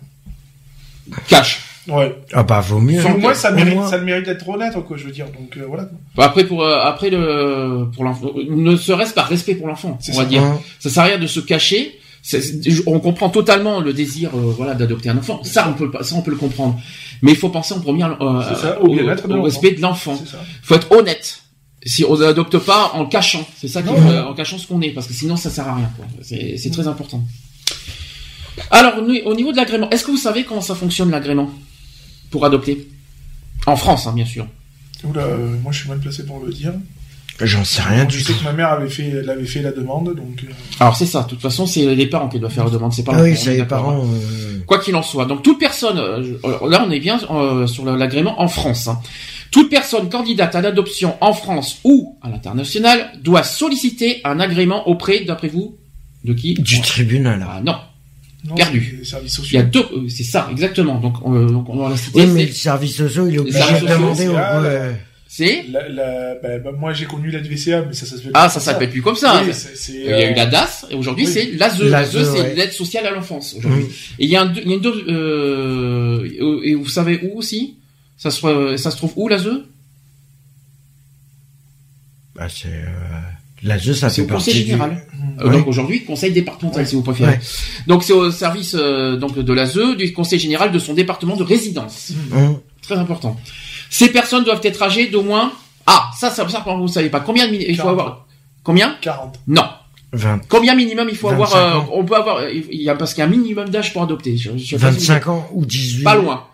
Cash. Ouais. Ah bah vaut mieux. Pour moi, ça mérite, ça mérite d'être honnête, quoi, je veux dire. Donc voilà. Bah, après pour après le pour l'enfant, ne serait-ce par respect pour l'enfant, on va dire. Ça sert à rien de se cacher on comprend totalement le désir euh, voilà d'adopter un enfant ça on peut ça on peut le comprendre mais il faut penser en premier euh, au, respect de l'enfant il faut être honnête si on n'adopte pas en cachant c'est ça en cachant ce qu'on est parce que sinon ça sert à rien c'est très important alors au niveau de l'agrément est-ce que vous savez comment ça fonctionne l'agrément pour adopter? En France hein, bien sûr Oula, euh, moi je suis mal placé pour le dire J'en sais rien du tout. Je sais que ma mère avait fait, elle avait fait la demande, donc. Euh. Alors c'est ça. De toute façon, c'est les parents qui doivent faire la demande. C'est pas. Ah oui, c'est les parents. Euh. Quoi qu'il en soit. Donc toute personne. Là, on est bien sur l'agrément en France. Hein. Toute personne candidate à l'adoption en France ou à l'international doit solliciter un agrément auprès, d'après vous, de qui? Du tribunal. Ah non. Perdu. Il y a deux, c'est ça, exactement. Donc, on, donc on va la citer. Oui, mais le service social, il est obligé de demander au. C'est bah, bah, Moi, j'ai connu la DVCA, mais ça, ça s'appelle Ah, ça s'appelle plus comme ça. il y a eu la DAS, et aujourd'hui, c'est l'ASE. L'ASE, c'est l'aide sociale à l'enfance, aujourd'hui. Et il y a, un, il y a une euh, et vous savez où aussi? Ça se, ça se trouve où, l'ASE bah, c'est, euh... L'ASE, ça fait au conseil général. Euh, donc aujourd'hui, conseil départemental, si vous préférez. Donc c'est au service euh, donc de l'ASE, du conseil général de son département de résidence. Mmh. Très important. Ces personnes doivent être âgées d'au moins ah ça ça ça vous savez pas combien de il faut avoir combien? 40 non 20. Combien minimum il faut avoir euh, On peut avoir il y a parce qu'il y a un minimum d'âge pour adopter. Je, je 25 ans ou 18. Pas loin.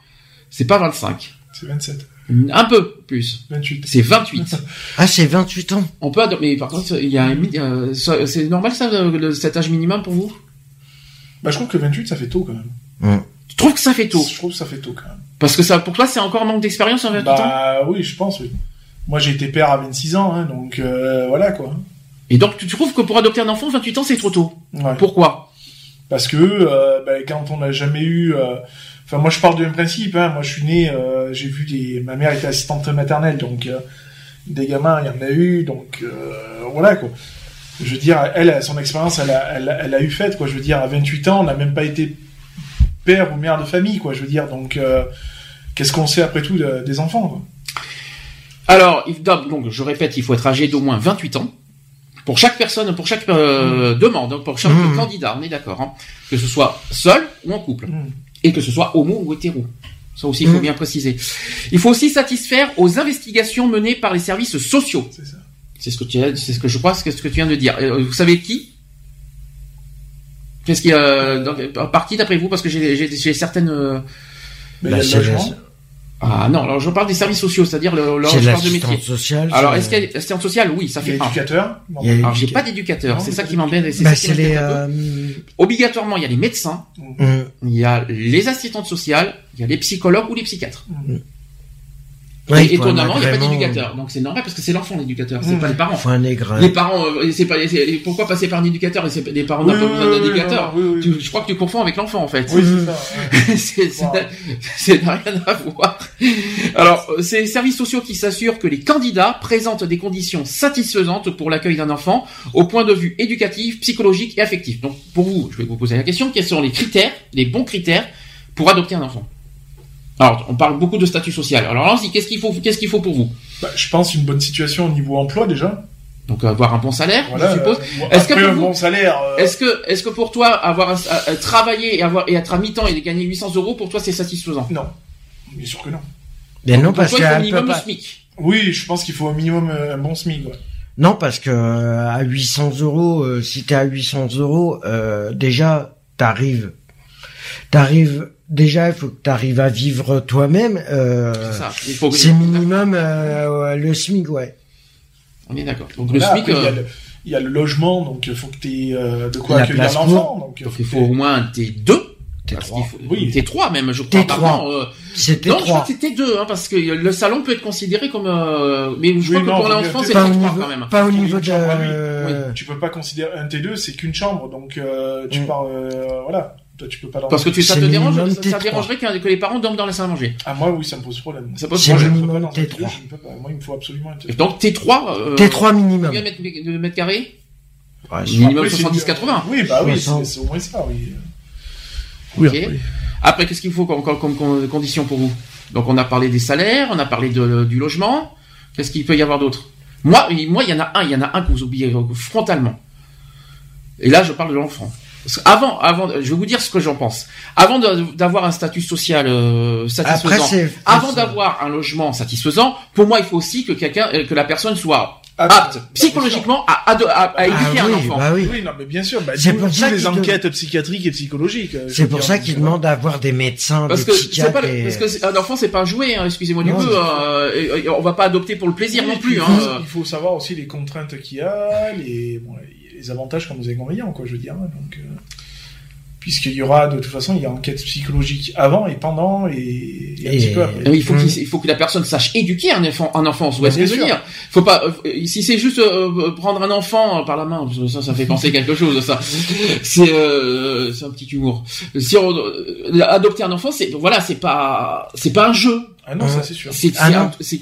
C'est pas 25. C'est 27. Un peu plus. 28. C'est 28. <laughs> ah, c'est 28 ans. On peut adopter, mais par contre, il y a un, euh, c'est normal ça, cet âge minimum pour vous? Bah, je trouve que 28, ça fait tôt quand même. Tu trouves que ça fait tôt? Je trouve que ça fait tôt quand même. Parce que ça, pour toi, c'est encore un manque d'expérience en 28 bah, oui, je pense, oui. Moi, j'ai été père à 26 ans, hein, donc euh, voilà quoi. Et donc, tu trouves que pour adopter un enfant, 28 ans, c'est trop tôt? Ouais. Pourquoi? Parce que euh, ben, quand on n'a jamais eu, euh, enfin moi je pars du même principe. Hein, moi je suis né, euh, j'ai vu des, ma mère était assistante maternelle, donc euh, des gamins il y en a eu, donc euh, voilà quoi. Je veux dire, elle, son expérience, elle a, elle, a- elle a eu faite quoi. Je veux dire, à 28 ans, on n'a même pas été père ou mère de famille quoi. Je veux dire, donc euh, qu'est-ce qu'on sait après tout de- des enfants quoi? Alors, il- donc, je répète, il faut être âgé d'au moins 28 ans. Pour chaque personne, pour chaque euh, demande, hein, pour chaque Mmh. candidat, on est d'accord. hein. que ce soit seul ou en couple. Mm. Et que ce soit homo ou hétéro. Ça aussi, il faut Mmh. bien préciser. Il faut aussi satisfaire aux investigations menées par les services sociaux. C'est ça. C'est ce que tu as- c'est ce que je crois, c'est ce que tu viens de dire. Euh, Vous savez qui? Qu'est-ce qui euh, donc, par qui d'après vous? Parce que j'ai j'ai- j'ai certaines. euh, Mais Bah, il y a c'est le logement. la- Ah non, alors je parle des services sociaux, c'est-à-dire le, le c'est je parle de métier. sociale. Alors est-ce qu'il y a l'assistante sociale Oui, ça fait un. a- Alors j'ai pas d'éducateur, c'est ça pas qui m'embête. c'est Bah, ça les. euh, Obligatoirement, il y a les médecins, hum, il y a les assistantes sociales, il y a les psychologues ou les psychiatres. Et étonnamment, il n'y a pas d'éducateur. Donc c'est normal parce que c'est l'enfant l'éducateur, c'est Mmh. pas les parents. faut un aigre. Les parents, euh, c'est pas, c'est- pourquoi passer par un éducateur et c'est- les parents n'ont Oui, pas oui, besoin oui, oui, d'éducateur oui, oui, oui. Tu- Je crois que tu confonds avec l'enfant en fait. Oui, c'est <laughs> ça. c'est c'est- Wow. rien à voir. Alors, c'est les services sociaux qui s'assurent que les candidats présentent des conditions satisfaisantes pour l'accueil d'un enfant au point de vue éducatif, psychologique et affectif. Donc, pour vous, je vais vous poser la question quels sont les critères, les bons critères pour adopter un enfant? Alors, on parle beaucoup de statut social. Alors, allons-y, qu'est-ce qu'il faut, qu'est-ce qu'il faut pour vous? Bah, je pense une bonne situation au niveau emploi déjà. Donc, avoir un bon salaire, Voilà, je suppose. euh, Est-ce que après pour un vous- bon salaire. euh, Est-ce que, est-ce que pour toi, avoir un- euh, euh, travailler et avoir et être à mi-temps et gagner 800 euros, pour toi, c'est satisfaisant? Non, bien sûr que non. Mais non, Pour parce toi, il faut minimum pas. SMIC. Oui, je pense qu'il faut au minimum euh, un bon SMIC. ouais. Non, parce que euh, à 800 euros, euh, si t'es à 800 euros, euh, déjà t'arrives, t'arrives. Déjà, il faut que t'arrives à vivre toi-même. Euh, C'est minimum euh, ouais, le SMIC, ouais. On est d'accord. Donc le Là, SMIC, après, il, y a euh, le, il y a le logement, donc il faut que tu aies de quoi La accueillir l'enfant. Donc, il faut au moins T2. T3. Parce qu'il faut- Oui. T3 même, je crois. T3. pardon, euh, C'était non, je crois trois. que c'était T2, hein, parce que le salon peut être considéré comme... euh, mais je Oui, crois que pour l'enfant, c'est T3 niveau, quand même. pas au niveau de. chambre euh, tu peux pas considérer un T2, c'est qu'une chambre, donc euh, tu Mm. pars, euh, voilà. Toi, tu peux pas dormir. Parce que tu, ça te dérange, ça, ça T3. dérangerait que, que les parents dorment dans la salle à manger? Ah moi, oui, ça me pose problème. Ça pose je problème. ne peux pas minimum dans un T3. T2, je ne peux pas. Moi, il me faut absolument un T2. Donc T3, euh, T3 minimum. combien de mètres, carrés Ouais, Minimum Après, c'est- 70-80. Oui, bah oui, 60. c'est au moins ça, oui. Ok. Après, qu'est-ce qu'il faut comme, comme, comme con- condition pour vous? Donc, on a parlé des salaires, on a parlé de, du logement. Qu'est-ce qu'il peut y avoir d'autre? Moi, il- moi, il y en a un, il y en a un que vous oubliez frontalement. Et là, je parle de l'enfant. Avant, avant, je vais vous dire ce que j'en pense. Avant d'avoir un statut social euh, Après, satisfaisant, c'est. avant d'avoir un logement satisfaisant, pour moi, il faut aussi que quelqu'un, euh, que la personne soit Ah, apte bah, psychologiquement à, à, à Ah éduquer un oui, enfant. bah oui. Oui, non, mais bien sûr. Bah, C'est pour ça les qu'il enquêtes psychiatriques et psychologiques. euh, C'est pour ça qu'ils demandent d'avoir des médecins, Parce des que psychiatres. pas, et- parce que un enfant c'est pas un jouet, hein, excusez-moi du peu. c'est- euh, on va pas adopter pour le plaisir Oui, non plus. Hein, il, faut, il faut savoir aussi les contraintes qu'il y a, les, bon, les avantages comme les inconvénients, quoi, je veux dire. hein, Donc, euh, puisqu'il y aura, de toute façon, il y a enquête psychologique avant et pendant et, et un Et- petit peu après. Il faut, qu'il- il faut que la personne sache éduquer un enfant, un enfant. Vous voyez ce que dire Faut pas. euh, si c'est juste euh, prendre un enfant euh, par la main, ça, ça fait penser quelque chose. Ça, <laughs> c'est, euh, c'est un petit humour. Si on, euh, adopter un enfant, c'est voilà, c'est pas, c'est pas un jeu. Ah non, ça c'est sûr. C'est, Ah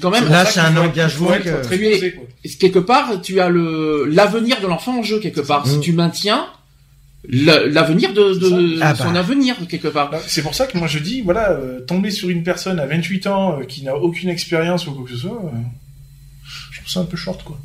quand même. Là, c'est un engagement que- très quoi. quelque part, tu as le l'avenir de l'enfant en jeu quelque part. Si Mm. tu maintiens la- l'avenir de, de Ah son bah. avenir quelque part. Bah, C'est pour ça que moi je dis, voilà, euh, tomber sur une personne à 28 ans euh, qui n'a aucune expérience ou quoi que ce soit, euh, je trouve ça un peu short, quoi.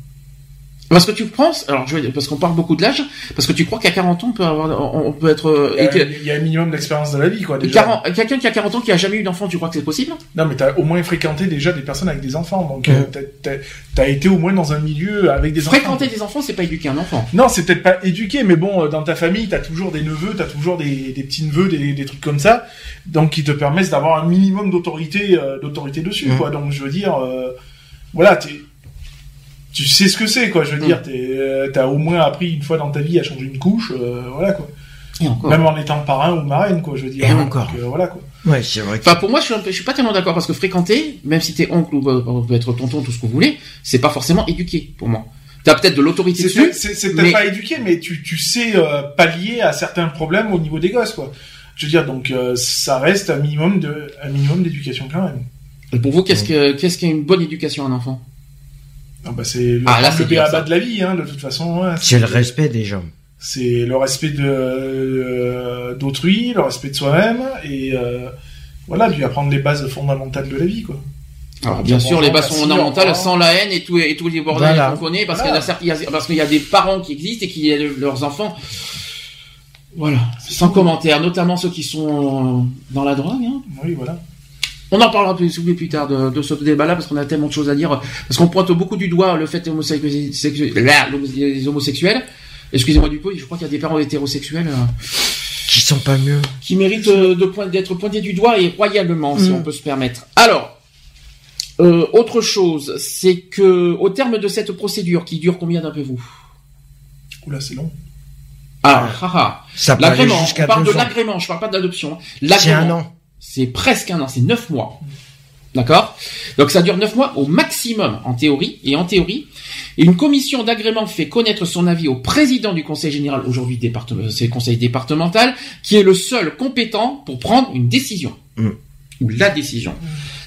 Parce que tu penses, alors je vais, parce qu'on parle beaucoup de l'âge, parce que tu crois qu'à 40 ans on peut avoir, on, peut être, euh, Il y, que- a, il y a un minimum d'expérience dans la vie, quoi, déjà. 40 quelqu'un qui a 40 ans qui a jamais eu d'enfant, tu crois que c'est possible? Non, mais t'as au moins fréquenté déjà des personnes avec des enfants, donc euh, t'as- t'as été au moins dans un milieu avec des enfants. Fréquenter des enfants, c'est pas éduquer un enfant. Non, c'est peut-être pas éduqué, mais bon, euh, dans ta famille, t'as toujours des neveux, t'as toujours des, des petits neveux, des, des trucs comme ça, donc qui te permettent d'avoir un minimum d'autorité, euh, d'autorité dessus, quoi. Donc je veux dire, euh, voilà, t'es, tu sais ce que c'est, quoi. Je veux Mm. dire, t'es, euh, t'as au moins appris une fois dans ta vie à changer une couche, euh, voilà, quoi. Et encore. Même en étant parrain ou marraine, quoi. Je veux dire. Et Donc, encore. euh, voilà, quoi. Ouais, c'est vrai. que- Enfin, pour moi, je suis, un peu- je suis pas tellement d'accord parce que fréquenter, même si t'es oncle ou peut être tonton, tout ce que vous voulez, c'est pas forcément éduqué pour moi. T'as peut-être de l'autorité C'est dessus. c'est peut-être mais- pas éduqué, mais tu, tu sais euh, pallier à certains problèmes au niveau des gosses, quoi. Je veux dire, donc euh, ça reste un minimum de un minimum d'éducation quand même. Et Pour vous, qu'est-ce que qu'est-ce qu'est une bonne éducation à un enfant? Ah bah c'est le, Ah, là, le ça. de la vie, hein, de toute façon. ouais, C'est le respect déjà. C'est le respect de euh, d'autrui, le respect de soi-même, et euh, voilà, lui apprendre les bases fondamentales de la vie, quoi. Alors, bien sûr, les bases fondamentales, sans la haine et tous les bordels Voilà. qu'on connaît, parce Voilà. qu'il y a parce qu'il y des parents qui existent et qui aident leurs enfants. Voilà, sans commentaire, notamment ceux qui sont dans la drogue. Hein. Oui, voilà. On en parlera plus, plus tard de, de ce débat-là parce qu'on a tellement de choses à dire. Parce qu'on pointe beaucoup du doigt le fait homosexuel, sexu- là, les homosexuels. Excusez-moi du peu, je crois qu'il y a des parents hétérosexuels euh, Qui sont pas mieux. qui méritent euh, de d'être pointés du doigt et royalement, si Mm. on peut se permettre. Alors, euh, autre chose, c'est que au terme de cette procédure qui dure combien d'après vous? Oula, c'est long. Ah, ah, ah. Ça peut aller l'agrément. On parle de l'agrément, je parle pas d'adoption. hein. L'agrément. C'est presque un an, c'est neuf mois. D'accord? Donc ça dure neuf mois au maximum en théorie. Et en théorie, une commission d'agrément fait connaître son avis au président du conseil général, aujourd'hui département- c'est le conseil départemental, qui est le seul compétent pour prendre une décision. Mm. Ou la décision.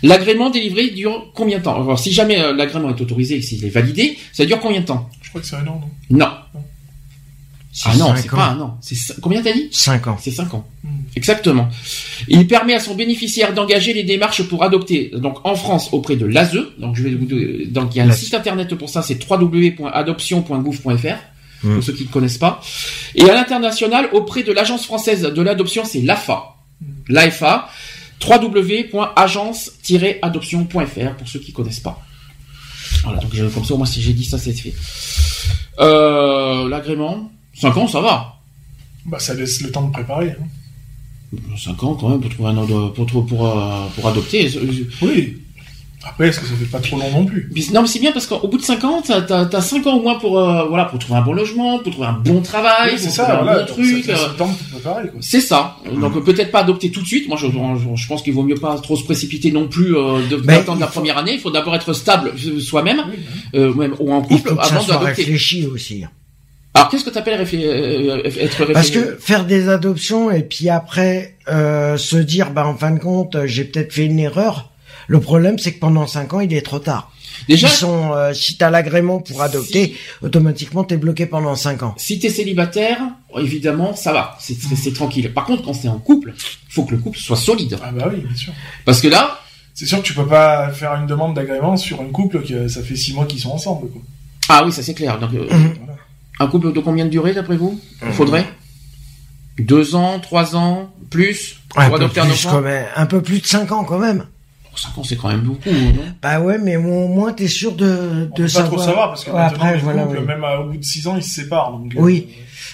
L'agrément délivré dure combien de temps? Alors si jamais euh, l'agrément est autorisé et s'il est validé, ça dure combien de temps? Je crois que c'est un an, non Non. Ah non, c'est pas un an. C'est combien t'as dit Cinq ans. c'est 5 ans. Hmm. Exactement. Il permet à son bénéficiaire d'engager les démarches pour adopter, donc en France auprès de l'ASE. Donc je vais vous donner- donc il y a un L'ASE. site internet pour ça, c'est www.adoption.gouv.fr Hmm. pour ceux qui ne connaissent pas. Et à l'international auprès de l'agence française de l'adoption, c'est l'AFA. L'AFA www.agence-adoption.fr pour ceux qui connaissent pas. Voilà, donc comme ça, moi, si j'ai dit ça, c'est fait. Euh, l'agrément, 5 ans, ça va. Bah, ça laisse le temps de préparer. hein. 5 ans quand même pour trouver un ado- pour pour pour, euh, pour adopter. Oui. Après, est-ce que ça fait pas trop long non plus? Mais- Non mais c'est bien parce qu'au bout de 5 ans, t'as t'as 5 ans au moins pour euh, voilà pour trouver un bon logement, pour trouver un bon travail, Oui, c'est pour ça, trouver un voilà. bon donc truc. C'est ça. Donc euh, peut-être pas adopter tout de suite. Moi, je, je, je pense qu'il vaut mieux pas trop se précipiter non plus euh, d'attendre il la faut- première année. Il faut d'abord être stable euh, soi-même, Oui, oui. euh, même ou en Il couple, faut que ça avant soit d'adopter. réfléchi aussi. Alors qu'est-ce que t'appelles réflé- euh, être réfléchi Parce que faire des adoptions et puis après euh, se dire, bah en fin de compte, euh, j'ai peut-être fait une erreur. Le problème, c'est que pendant cinq ans, il est trop tard. déjà, Ils sont, euh, si t'as l'agrément pour adopter, automatiquement t'es bloqué pendant cinq ans. si t'es célibataire, évidemment, ça va, c'est tranquille. Par contre, quand c'est en couple, il faut que le couple soit solide. Ah bah oui, bien sûr. Parce que là, C'est sûr que tu peux pas faire une demande d'agrément sur un couple que ça fait six mois qu'ils sont ensemble, quoi. ah oui, ça c'est clair. Donc, euh, Mhm. Un couple de combien de durée d'après vous Il faudrait Deux ans, trois ans, plus Un peu, plus enfant quand même, un peu plus de cinq ans quand même. Cinq ans, c'est quand même beaucoup, non Bah ouais, mais au moins t'es sûr de, On de peut pas savoir. trop savoir parce que Ouais, après, les voilà, couples, oui. même à- au bout de six ans, ils se séparent. Donc, euh, Oui.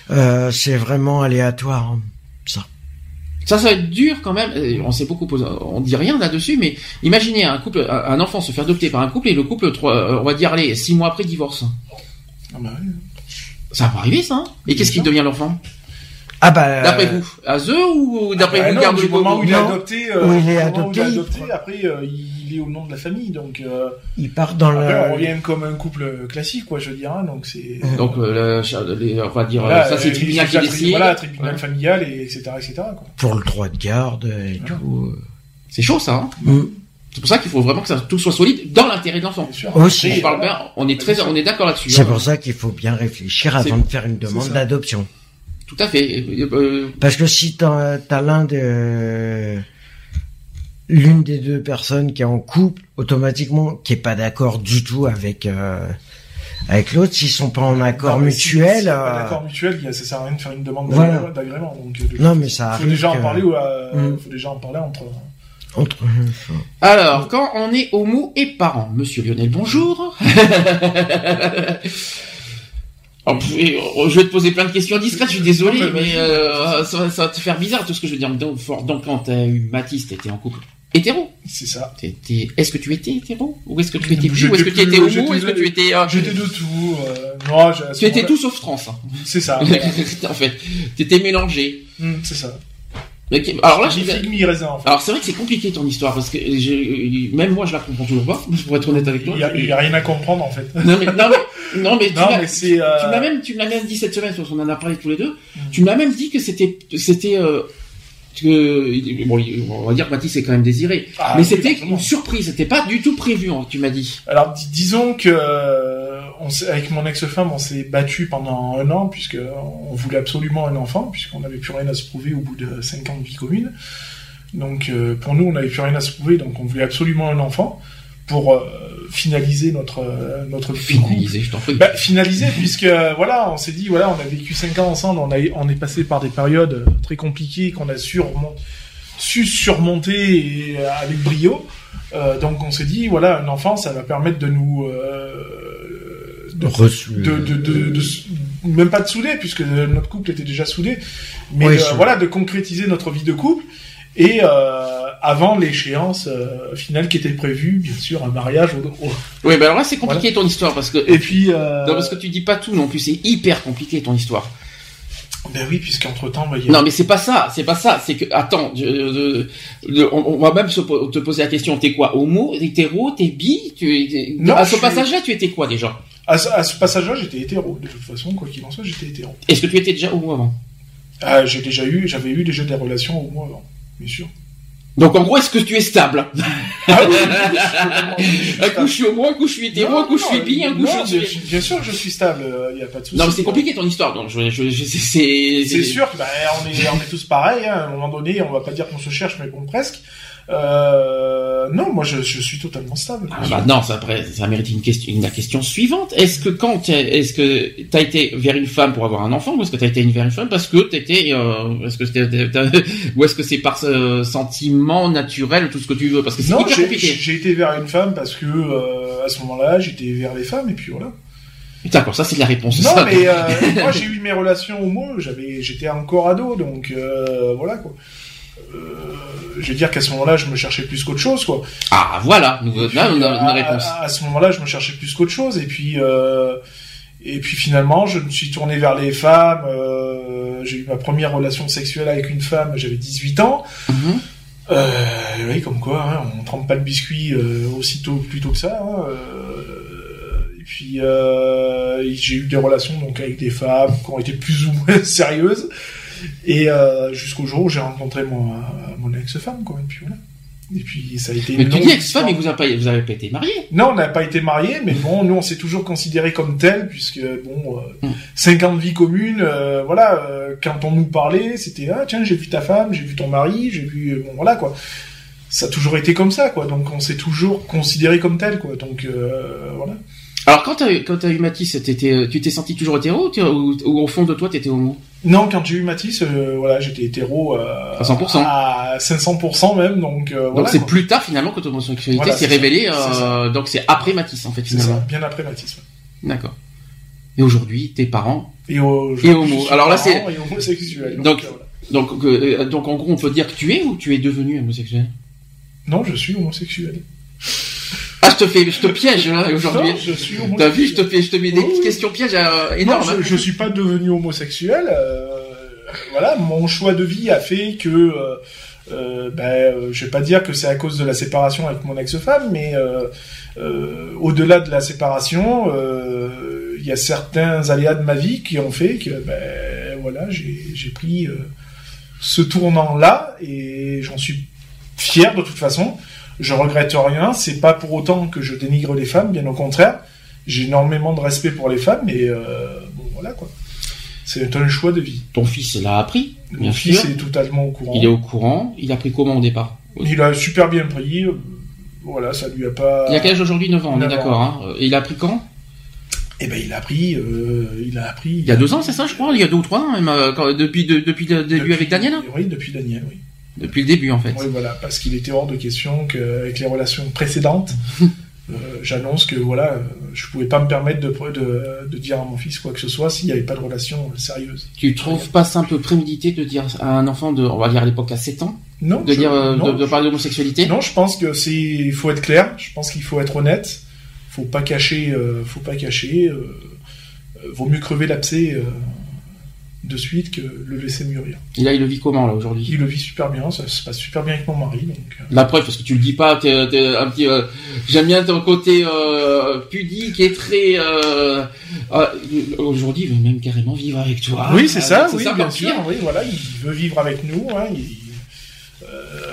Euh, c'est vraiment aléatoire. hein, Ça. Ça, ça va être dur quand même. Euh, On s'est beaucoup posé, on dit rien là-dessus, mais imaginez un couple, un enfant se faire adopter par un couple et le couple, trois, euh, on va dire, allez, six mois après divorce. Ah bah oui. Ça va arriver, ça. hein et qu'est-ce qui devient l'enfant? Ah bah. D'après vous, à eux ou d'après Ah vous, non, garde du le moment où il est adopté, euh, Où il est adopté, après euh, il est au nom de la famille, donc euh, Il part dans après on le. revient comme un couple classique, quoi, je veux dire. hein, donc c'est Donc, euh, le- les- on va dire, Voilà, ça c'est euh, tribunal qui décide. Voilà, tribunal Ouais. familial et etc etc. Quoi. Pour le droit de garde et Voilà. tout. C'est chaud, ça. Hein Mm. C'est pour ça qu'il faut vraiment que ça, tout soit solide dans l'intérêt de l'enfant. Bien sûr. Aussi. On Après, parle voilà. bien, on est très, on est d'accord là-dessus. C'est hein. pour ça qu'il faut bien réfléchir avant de faire une demande d'adoption. Tout à fait. Euh, euh, Parce que si t'as as, l'un de l'une des deux personnes qui est en couple, automatiquement, qui est pas d'accord du tout avec euh, avec l'autre, s'ils sont pas en accord Non, si- mutuel. si y a pas euh, d'accord mutuel, il y a- ça sert à rien de faire une demande Voilà. d'agrément-. Donc, euh, Non, mais ça faut arrive déjà en parler. ou, euh, Mm. Faut déjà en parler entre. Entre Alors, quand on est homo et parent, Monsieur Lionel, bonjour. <laughs> Oh, je vais te poser plein de questions discrètes, je suis désolé, mais euh, ça, va- ça va te faire bizarre tout ce que je veux dire. Donc, quand t'as eu Mathis, t'étais en couple hétéro. C'est ça. T'étais- Est-ce que tu étais hétéro Ou est-ce que tu étais Ou est-ce que tu étais homo j'étais- Est-ce que tu étais... euh, J'étais de tout. Euh, non, Tu étais tout sauf trans. hein. C'est ça. <laughs> en fait, t'étais mélangé. Mm, c'est ça. Alors là, je- Mi figue, mi raisin, en fait. alors c'est vrai que c'est compliqué ton histoire parce que j'ai- même moi je la comprends toujours pas. Pour être honnête avec toi. Il y a, il y a rien à comprendre, en fait. Non mais non mais non mais <laughs> tu c'est, euh, tu me l'as même tu me l'as même dit cette semaine parce qu'on en a parlé tous les deux. Mm. Tu me l'as même dit que c'était c'était euh, que bon on va dire que Mathis est quand même désiré, Ah, mais oui, c'était une surprise. C'était pas du tout prévu. hein, tu m'as dit. Alors dis- disons que euh, on avec mon ex-femme, on s'est battu pendant un an puisque on voulait absolument un enfant puisqu'on n'avait plus rien à se prouver au bout de cinq ans de vie commune. Donc euh, pour nous, on n'avait plus rien à se prouver, donc on voulait absolument un enfant pour euh, finaliser notre euh, notre vie de couple. Finalisé, je t'en prie. Bah, finalisé puisque euh, voilà on s'est dit voilà on a vécu cinq ans ensemble on a on est passé par des périodes euh, très compliquées qu'on a su surmonter et, euh, avec brio Euh, donc on s'est dit voilà un enfant ça va permettre de nous euh, de, Reçu. de, de, de- même pas de souder puisque notre couple était déjà soudé mais Oui, voilà de concrétiser notre vie de couple et euh, avant l'échéance euh, finale qui était prévue bien sûr un mariage au- au- Oui, ben alors là c'est compliqué ton histoire parce que et puis euh, non, parce que tu dis pas tout non plus. C'est hyper compliqué ton histoire. Ben oui, puisqu'entre temps, il y a... Non, mais c'est pas ça, c'est pas ça. C'est que, attends, je- je- je- on, on va même se te poser la question. T'es quoi, homo, hétéro, t'es bi Tu es- Non, à ce suis- passage-là, tu étais quoi déjà? À, ce- à ce passage-là, j'étais hétéro. De toute façon, quoi qu'il en soit, j'étais hétéro. Est-ce que tu étais déjà homo avant? Ah, j'ai déjà eu, j'avais eu déjà des relations moins avant, bien sûr. Donc en gros, est-ce que tu es stable? Ah oui, <laughs> Un coup je suis homo, un coup je suis hétéro, un coup je suis bi, un coup je suis. bien sûr que je suis stable, il n'y a pas de souci. Non, mais c'est compliqué ton histoire. Donc je, je, je- c'est- c'est. Sûr que bah, on, est, on est tous pareils, hein. à un moment donné, on va pas dire qu'on se cherche, mais qu'on presque. Euh, non, moi je, je suis totalement stable. Ah sûr. bah non, ça, après, ça mérite une question, une, la question suivante. Est-ce que quand est-ce que t'as été vers une femme pour avoir un enfant, ou est-ce que t'as été vers une femme parce que t'étais, euh, est-ce que c'était- <laughs> ou est-ce que c'est par euh, sentiment naturel, tout ce que tu veux, parce que c'est Non, j'ai compliqué. j'ai été vers une femme parce que euh, à ce moment-là, j'étais vers les femmes et puis voilà. D'accord, ça c'est de la réponse. Non, ça. mais euh, <laughs> moi j'ai eu mes relations homo, j'avais, j'étais encore ado, donc euh, voilà quoi. Euh, je veux dire qu'à ce moment-là, je me cherchais plus qu'autre chose, quoi. Ah voilà, nous, puis, là, on a à, une réponse. à- à ce moment-là, je me cherchais plus qu'autre chose, et puis euh, et puis finalement, je me suis tourné vers les femmes. euh, j'ai eu ma première relation sexuelle avec une femme, j'avais 18 ans. Mhm. Euh, oui, comme quoi, hein, on trempe pas le biscuit aussitôt plutôt que ça. hein, et puis j'ai eu des relations donc avec des femmes qui ont été plus ou moins <laughs> sérieuses. Et euh, jusqu'au jour où j'ai rencontré mon, euh, mon ex-femme, quoi. Et puis voilà. Et puis ça a été. Mais une tu dis ex-femme, mais vous avez pas, pas été mariés. Non, on n'a pas été mariés, mais bon, nous on s'est toujours considérés comme tels, puisque bon, euh, Hmm. cinq ans de vie commune, euh, voilà, euh, quand on nous parlait, c'était ah tiens j'ai vu ta femme, j'ai vu ton mari, j'ai vu bon voilà quoi. Ça a toujours été comme ça quoi, donc on s'est toujours considérés comme tels quoi, donc voilà. Alors quand t'as quand t'as eu Mathis, t'étais, tu t'es senti toujours hétéro ou, ou- au fond de toi t'étais homo? Non, quand j'ai eu Mathis, euh, voilà, j'étais hétéro euh, À 100%. à 500% même, donc euh, Donc voilà, c'est plus tard finalement que ton homosexualité Voilà, s'est révélée. Euh, donc c'est après Mathis en fait finalement. ça, bien après ouais. D'accord. Et aujourd'hui, tes parents. Et, au, Et homo. Alors là, c'est- homosexuel. Donc- euh. Donc, euh, donc en gros, on peut dire que tu es ou tu es devenu homosexuel? Non, je suis homosexuel. Ah, je te fais, je te piège là aujourd'hui. T'as vu, je te fais, je te mets des Oui, oui. questions pièges euh, Non, énormes. je, hein. je suis pas devenu homosexuel. euh, voilà, mon choix de vie a fait que, euh, euh, ben, je vais pas dire que c'est à cause de la séparation avec mon ex-femme, mais au-delà de la séparation, il y a certains aléas de ma vie qui ont fait que, ben, voilà, j'ai pris ce tournant-là et j'en suis fier de toute façon. Je regrette rien. C'est pas pour autant que je dénigre les femmes, bien au contraire. J'ai énormément de respect pour les femmes, et euh, bon voilà quoi. C'est un choix de vie. Ton fils l'a appris, bien Mon sûr. fils est totalement au courant. Il est au courant. Il a pris comment au départ? Il a super bien pris. euh, Voilà, ça lui a pas. Il a quel âge aujourd'hui? 9 ans, on est 9 ans. d'accord. Hein. Euh, Il a appris quand? Eh ben, il a appris. euh, il a appris. Il y a deux ans, c'est ça, je crois. Il y a deux ou trois ans, même, quand- depuis, de- depuis le début Depuis- avec Daniel. Oui, depuis Daniel, oui. Depuis le début, en fait. Oui, voilà, parce qu'il était hors de question qu'avec les relations précédentes, <laughs> euh, j'annonce que voilà, euh, je pouvais pas me permettre de, de, de dire à mon fils quoi que ce soit s'il n'y avait pas de relation sérieuse. Tu trouves pas ça un peu prémédité de dire à un enfant de, on va dire à l'époque à 7 ans, Non, de je- dire, euh, non, de, de parler d'homosexualité? Non, je pense que c'est, il faut être clair. Je pense qu'il faut être honnête. Faut pas cacher, euh, faut pas cacher. vaut mieux crever l'abcès de suite que le laisser mûrir. Et là, il le vit comment, là, aujourd'hui? Il le vit super bien, ça se passe super bien avec mon mari. Donc, euh, La preuve, parce que tu le dis pas, t'es, t'es un petit. euh, J'aime bien ton côté euh, pudique et très. Euh, aujourd'hui, il veut même carrément vivre avec toi. oui, c'est ça, oui, ça, bien sûr. Oui, voilà, il veut vivre avec nous. Hein, il-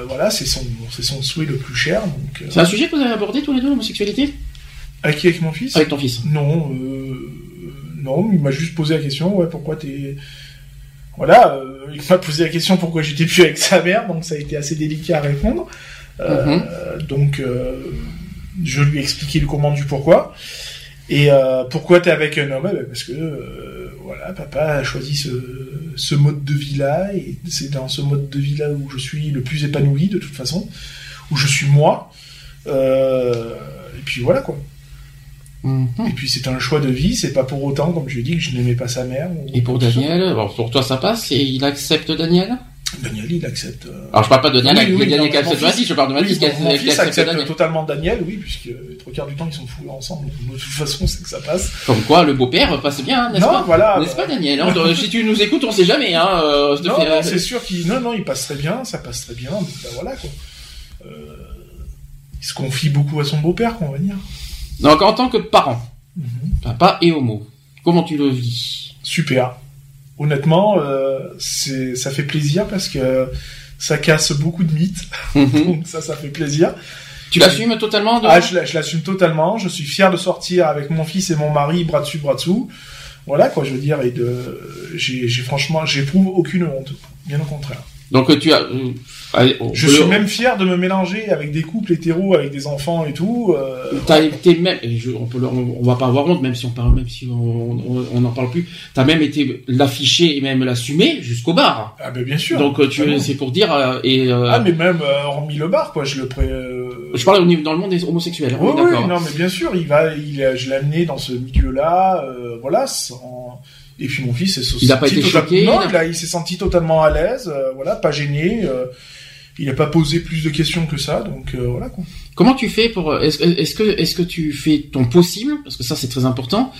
voilà, c'est son, c'est son souhait le plus cher. Donc, C'est un sujet que vous avez abordé tous les deux, l'homosexualité? Avec qui? Avec mon fils? Avec ton fils. Non, euh, non, il m'a juste posé la question, ouais, pourquoi t'es... Voilà, euh, il m'a posé la question pourquoi j'étais plus avec sa mère, donc ça a été assez délicat à répondre. Euh, Donc, euh, je lui ai expliqué le comment du pourquoi. Et pourquoi t'es avec un homme? Eh ben, Parce que, voilà, papa a choisi ce, ce mode de vie-là, et c'est dans ce mode de vie-là où je suis le plus épanoui, de toute façon, où je suis moi. Et puis voilà, quoi. Mhm. Et puis c'est un choix de vie, c'est pas pour autant, comme je lui ai dit, que je n'aimais pas sa mère. ou- Et pour Daniel, alors pour toi ça passe et il accepte Daniel? Daniel, il accepte. euh, Alors je parle pas de Daniel, Oui, oui, Daniel qui accepte fils- je parle de Mathis oui, qui accepte, accepte accepte Daniel. totalement Daniel, oui, puisque les trois quarts du temps ils sont fous ensemble, de toute façon c'est que ça passe. Comme quoi le beau-père passe bien, n'est-ce pas? voilà. N'est-ce pas Daniel? Hein, Si tu nous écoutes, on sait jamais. Hein, euh, non, non, c'est sûr qu'il, non, non, il passe très bien, ça passe très bien, bah, voilà quoi. Euh, il se confie beaucoup à son beau-père, quoi, on va dire. Donc en tant que parent, Mhm. papa et homo, comment tu le vis? Super. Honnêtement, euh, ça fait plaisir parce que ça casse beaucoup de mythes, Mhm. <laughs> donc ça, ça fait plaisir. Tu l'assumes totalement de... Ah, je, la- je l'assume totalement. Je suis fier de sortir avec mon fils et mon mari, bras dessus, bras dessous. Voilà, quoi, je veux dire. Et de, j'ai franchement, j'éprouve aucune honte. Bien au contraire. Donc tu as... euh, allez, on Je suis le- même fier de me mélanger avec des couples hétéros, avec des enfants et tout. euh, T'as été même, et je- on peut, le- on, va pas avoir honte, même si on parle, même si on, on, on en parle plus. T'as même été l'afficher et même l'assumer jusqu'au bar. Ah, ben, bien sûr. Donc euh, tu, c'est pour dire euh, et. euh, Ah, mais même, euh, hormis le bar, quoi, je le pré, euh, Je parle au niveau dans le monde des homosexuels. Oui, oui, non, mais bien sûr, il va, il, je l'ai amené dans ce milieu-là, euh, voilà, sans... et puis mon fils s'est Il a pas été choqué, Non, il a- il, s'est senti totalement à l'aise, euh, voilà, pas gêné, euh, il n'a pas posé plus de questions que ça, donc euh, voilà quoi. Comment tu fais pour est-ce que est-ce que tu fais ton possible parce que ça c'est très important.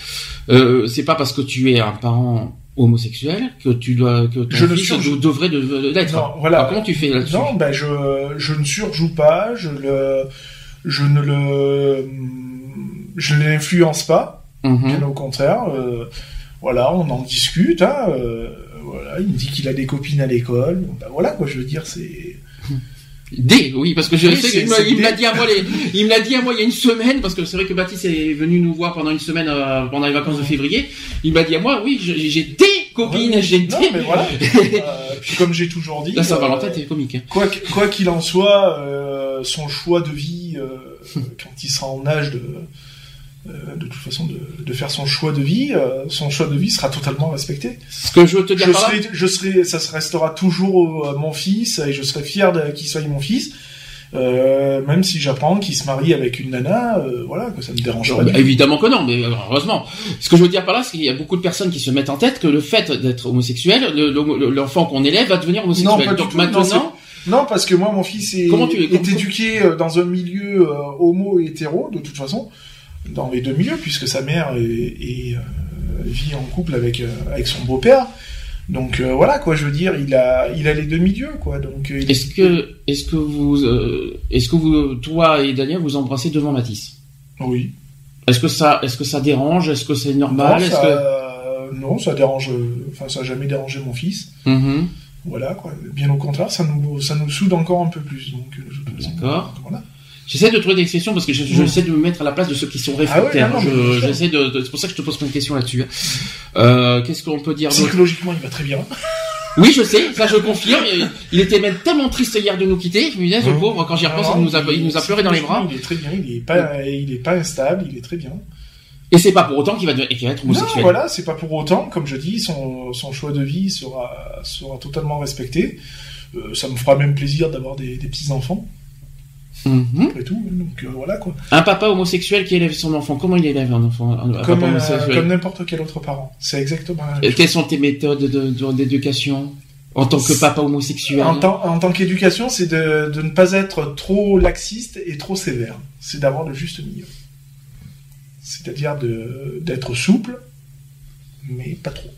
C'est pas parce que tu es un parent homosexuel que tu dois que ton Je ne fils surjoue- devrait de, de l'être. Non, voilà. Alors, comment tu fais là-dessus Non, ben je, je ne surjoue pas, je le, je ne le, je l'influence pas. Mhm. Bien au contraire, euh, voilà, on en discute. Hein, euh, voilà, il me dit qu'il a des copines à l'école. Ben voilà quoi, je veux dire, c'est. D, oui, parce que je Oui, sais qu'il me l'a dit à moi, les- il me l'a dit à moi il y a une semaine, parce que c'est vrai que Baptiste est venu nous voir pendant une semaine euh, pendant les vacances de février. Il m'a dit à moi, oui, j'ai des copines, Ouais. j'ai des. Non, mais voilà. <laughs> Euh, puis comme j'ai toujours dit, Là, Saint-Valentin, euh, t'es comique. Hein. quoi qu'- quoi qu'il en soit, son choix de vie, <laughs> quand il sera en âge de, de toute façon de, de faire son choix de vie, euh, son choix de vie sera totalement respecté. Ce que je veux te dire Je par là, serai, je serai, ça se restera toujours euh, mon fils et je serai fier qu'il soit mon fils. Euh, même si j'apprends qu'il se marie avec une nana, euh, voilà, que ça me dérange Non, pas. bah, évidemment que non, mais euh, heureusement. Ce que je veux dire par là, c'est qu'il y a beaucoup de personnes qui se mettent en tête que le fait d'être homosexuel, le- le- l'enfant qu'on élève va devenir homosexuel. Non, pas du Donc tout. Maintenant, Non, parce que moi, mon fils est, tu- éduqué euh, dans un milieu euh, homo et hétéro, de toute façon, dans les deux milieux, puisque sa mère est, est, euh, vit en couple avec euh, avec son beau-père. Donc euh, voilà, quoi, je veux dire, il a il a les deux milieux, quoi. Donc euh, est-ce que, est-ce que vous, euh, est-ce que vous, toi et Daniel, vous embrassez devant Matisse oui. Est-ce que ça, est-ce que ça dérange? Est-ce que c'est normal? Non, ça, que non, ça dérange. Enfin, ça a jamais dérangé mon fils. Mhm. Voilà, quoi. Bien au contraire, ça nous ça nous soude encore un peu plus. Donc D'accord. Voilà. J'essaie de trouver des exceptions parce que je- j'essaie de me mettre à la place de ceux qui sont réfractaires. Ah ouais, non, non, Je- j'essaie de, de- c'est pour ça que je te pose plein de questions là-dessus. hein. Euh, qu'est-ce qu'on peut dire Psychologiquement, il va très bien. Oui, je sais, ça je confirme. Il- était même tellement triste hier de nous quitter. Je me disais, ce Mmh. pauvre, quand j'y repense, Non, il nous a, il nous a pleuré dans les bras. Il est très bien, il est pas, il est pas instable, il est très bien. Et c'est pas pour autant qu'il va, va être Non, homosexuel. voilà, c'est pas pour autant, comme je dis, son, son choix de vie sera, sera totalement respecté. Euh, ça me fera même plaisir d'avoir des, des petits enfants, Mhm. après tout. Donc euh, voilà quoi. Un papa homosexuel qui élève son enfant, comment il élève un enfant un, Comme, euh, comme n'importe quel autre parent. C'est exactement la même chose. Quelles sont tes méthodes de- de- d'éducation en tant que papa homosexuel? En tant, en tant qu'éducation, c'est de, de ne pas être trop laxiste et trop sévère. C'est d'avoir le juste milieu. C'est-à-dire d'être souple, mais pas trop.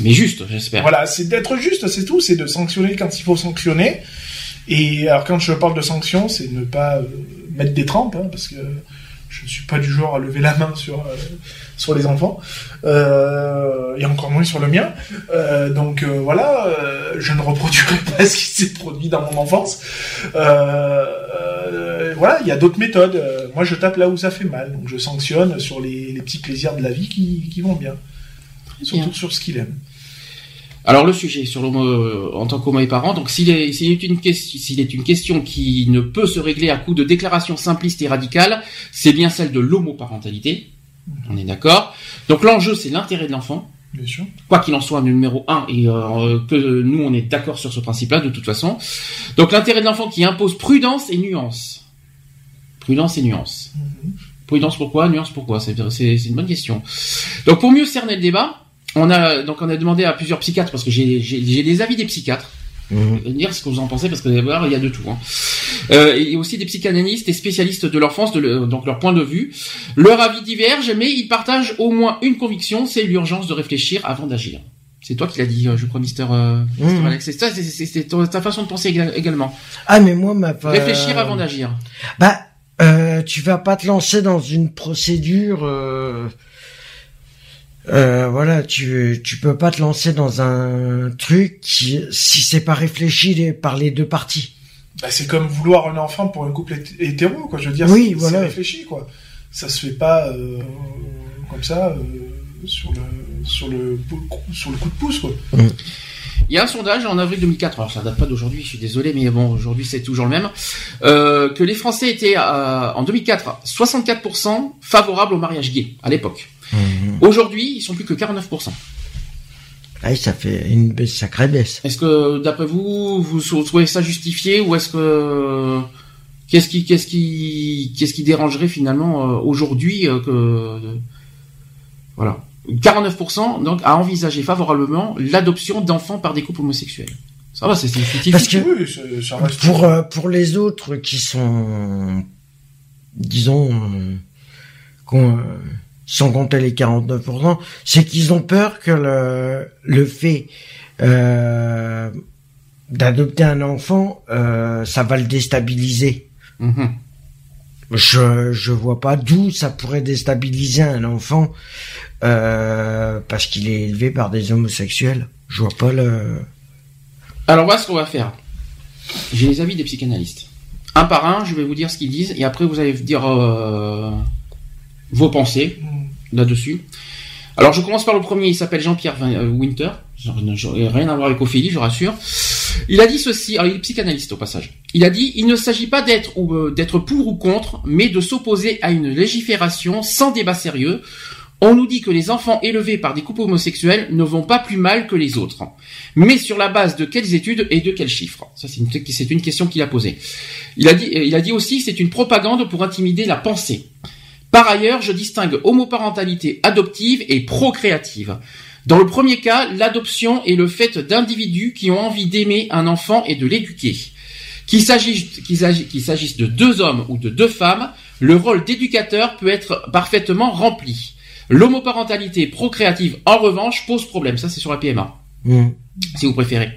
Mais juste, j'espère. Voilà, c'est d'être juste, c'est tout, c'est de sanctionner quand il faut sanctionner. Et alors quand je parle de sanctions, c'est ne pas euh, mettre des trempes, hein, parce que je ne suis pas du genre à lever la main sur euh, sur les enfants, euh, et encore moins sur le mien. Donc voilà, je ne reproduirai pas <laughs> ce qui s'est produit dans mon enfance. Voilà, il y a d'autres méthodes. Moi, je tape là où ça fait mal, donc je sanctionne sur les, les petits plaisirs de la vie qui, qui vont bien, surtout Bien. sur ce qu'il aime. Alors le sujet sur l'homo euh, en tant qu'homo et parent, donc s'il est, s'il est une question, s'il est une question qui ne peut se régler à coup de déclarations simplistes et radicales, c'est bien celle de l'homoparentalité. On est d'accord. Donc l'enjeu c'est l'intérêt de l'enfant. Bien sûr. quoi qu'il en soit, numéro un, et euh, que nous on est d'accord sur ce principe-là de toute façon. Donc l'intérêt de l'enfant qui impose prudence et nuance. Prudence et nuance. Prudence pourquoi Nuance pourquoi? C'est c'est c'est une bonne question. Donc pour mieux cerner le débat, on a donc on a demandé à plusieurs psychiatres parce que j'ai des avis des psychiatres. Vous dire ce que vous en pensez parce que voir, il y a de tout. Hein. Euh, et aussi des psychanalystes et spécialistes de l'enfance, de le- donc leur point de vue. Leur avis diverge, mais ils partagent au moins une conviction, c'est l'urgence de réfléchir avant d'agir. C'est toi qui l'as dit, euh, je crois, Mister, euh, Mister Mhm. Alex. C'est ta façon de penser éga- également. Ah, mais moi, ma... Réfléchir avant d'agir. Bah, euh, tu vas pas te lancer dans une procédure. Euh, euh, voilà, tu tu peux pas te lancer dans un truc qui, si c'est pas réfléchi par les deux parties. Bah, c'est comme vouloir un enfant pour un couple hét- hétéro, quoi. Je veux dire, Oui, c'est voilà. réfléchi, quoi. Ça se fait pas euh, comme ça euh, sur le sur le sur le coup de pouce, quoi. Il y a un sondage en avril 2004, alors ça date pas d'aujourd'hui, je suis désolé, mais bon, aujourd'hui c'est toujours le même, euh, que les Français étaient euh, en 2004 64% favorables au mariage gay à l'époque. Aujourd'hui, ils sont plus que 49%. Ah, ça fait une sacrée baisse. Est-ce que, d'après vous, vous trouvez ça justifié ou est-ce que qu'est-ce qui qu'est-ce qui qu'est-ce qui dérangerait finalement euh, aujourd'hui euh, que voilà 49% donc à envisager favorablement l'adoption d'enfants par des couples homosexuels. Ça va, c'est scientifique. Parce que Oui, ça reste. pour euh, pour les autres qui sont, disons, euh, qu'on, euh, sans compter les 49%, c'est qu'ils ont peur que le le fait euh, d'adopter un enfant, euh, ça va le déstabiliser. Mhm. Je je vois pas d'où ça pourrait déstabiliser un enfant euh, parce qu'il est élevé par des homosexuels. Je vois pas le. Alors voilà ce qu'on va faire. J'ai les avis des psychanalystes. Un par un, je vais vous dire ce qu'ils disent et après vous allez dire euh, vos pensées là-dessus. Alors je commence par le premier, il s'appelle Jean-Pierre euh, Winter. Rien à voir avec Ophélie, je rassure. Il a dit ceci, alors il est psychanalyste au passage. Il a dit il ne s'agit pas d'être ou euh, d'être pour ou contre, mais de s'opposer à une légifération sans débat sérieux. On nous dit que les enfants élevés par des couples homosexuels ne vont pas plus mal que les autres. Mais sur la base de quelles études et de quels chiffres? Ça, c'est une, question qu'il a posée. Il a dit, il a dit aussi c'est une propagande pour intimider la pensée. Par ailleurs, je distingue homoparentalité adoptive et procréative. Dans le premier cas, l'adoption est le fait d'individus qui ont envie d'aimer un enfant et de l'éduquer. Qu'il s'agisse qu'il s'agisse- qu'il s'agisse de deux hommes ou de deux femmes, le rôle d'éducateur peut être parfaitement rempli. L'homoparentalité procréative, en revanche, pose problème. Ça, c'est sur la PMA Hmm. si vous préférez.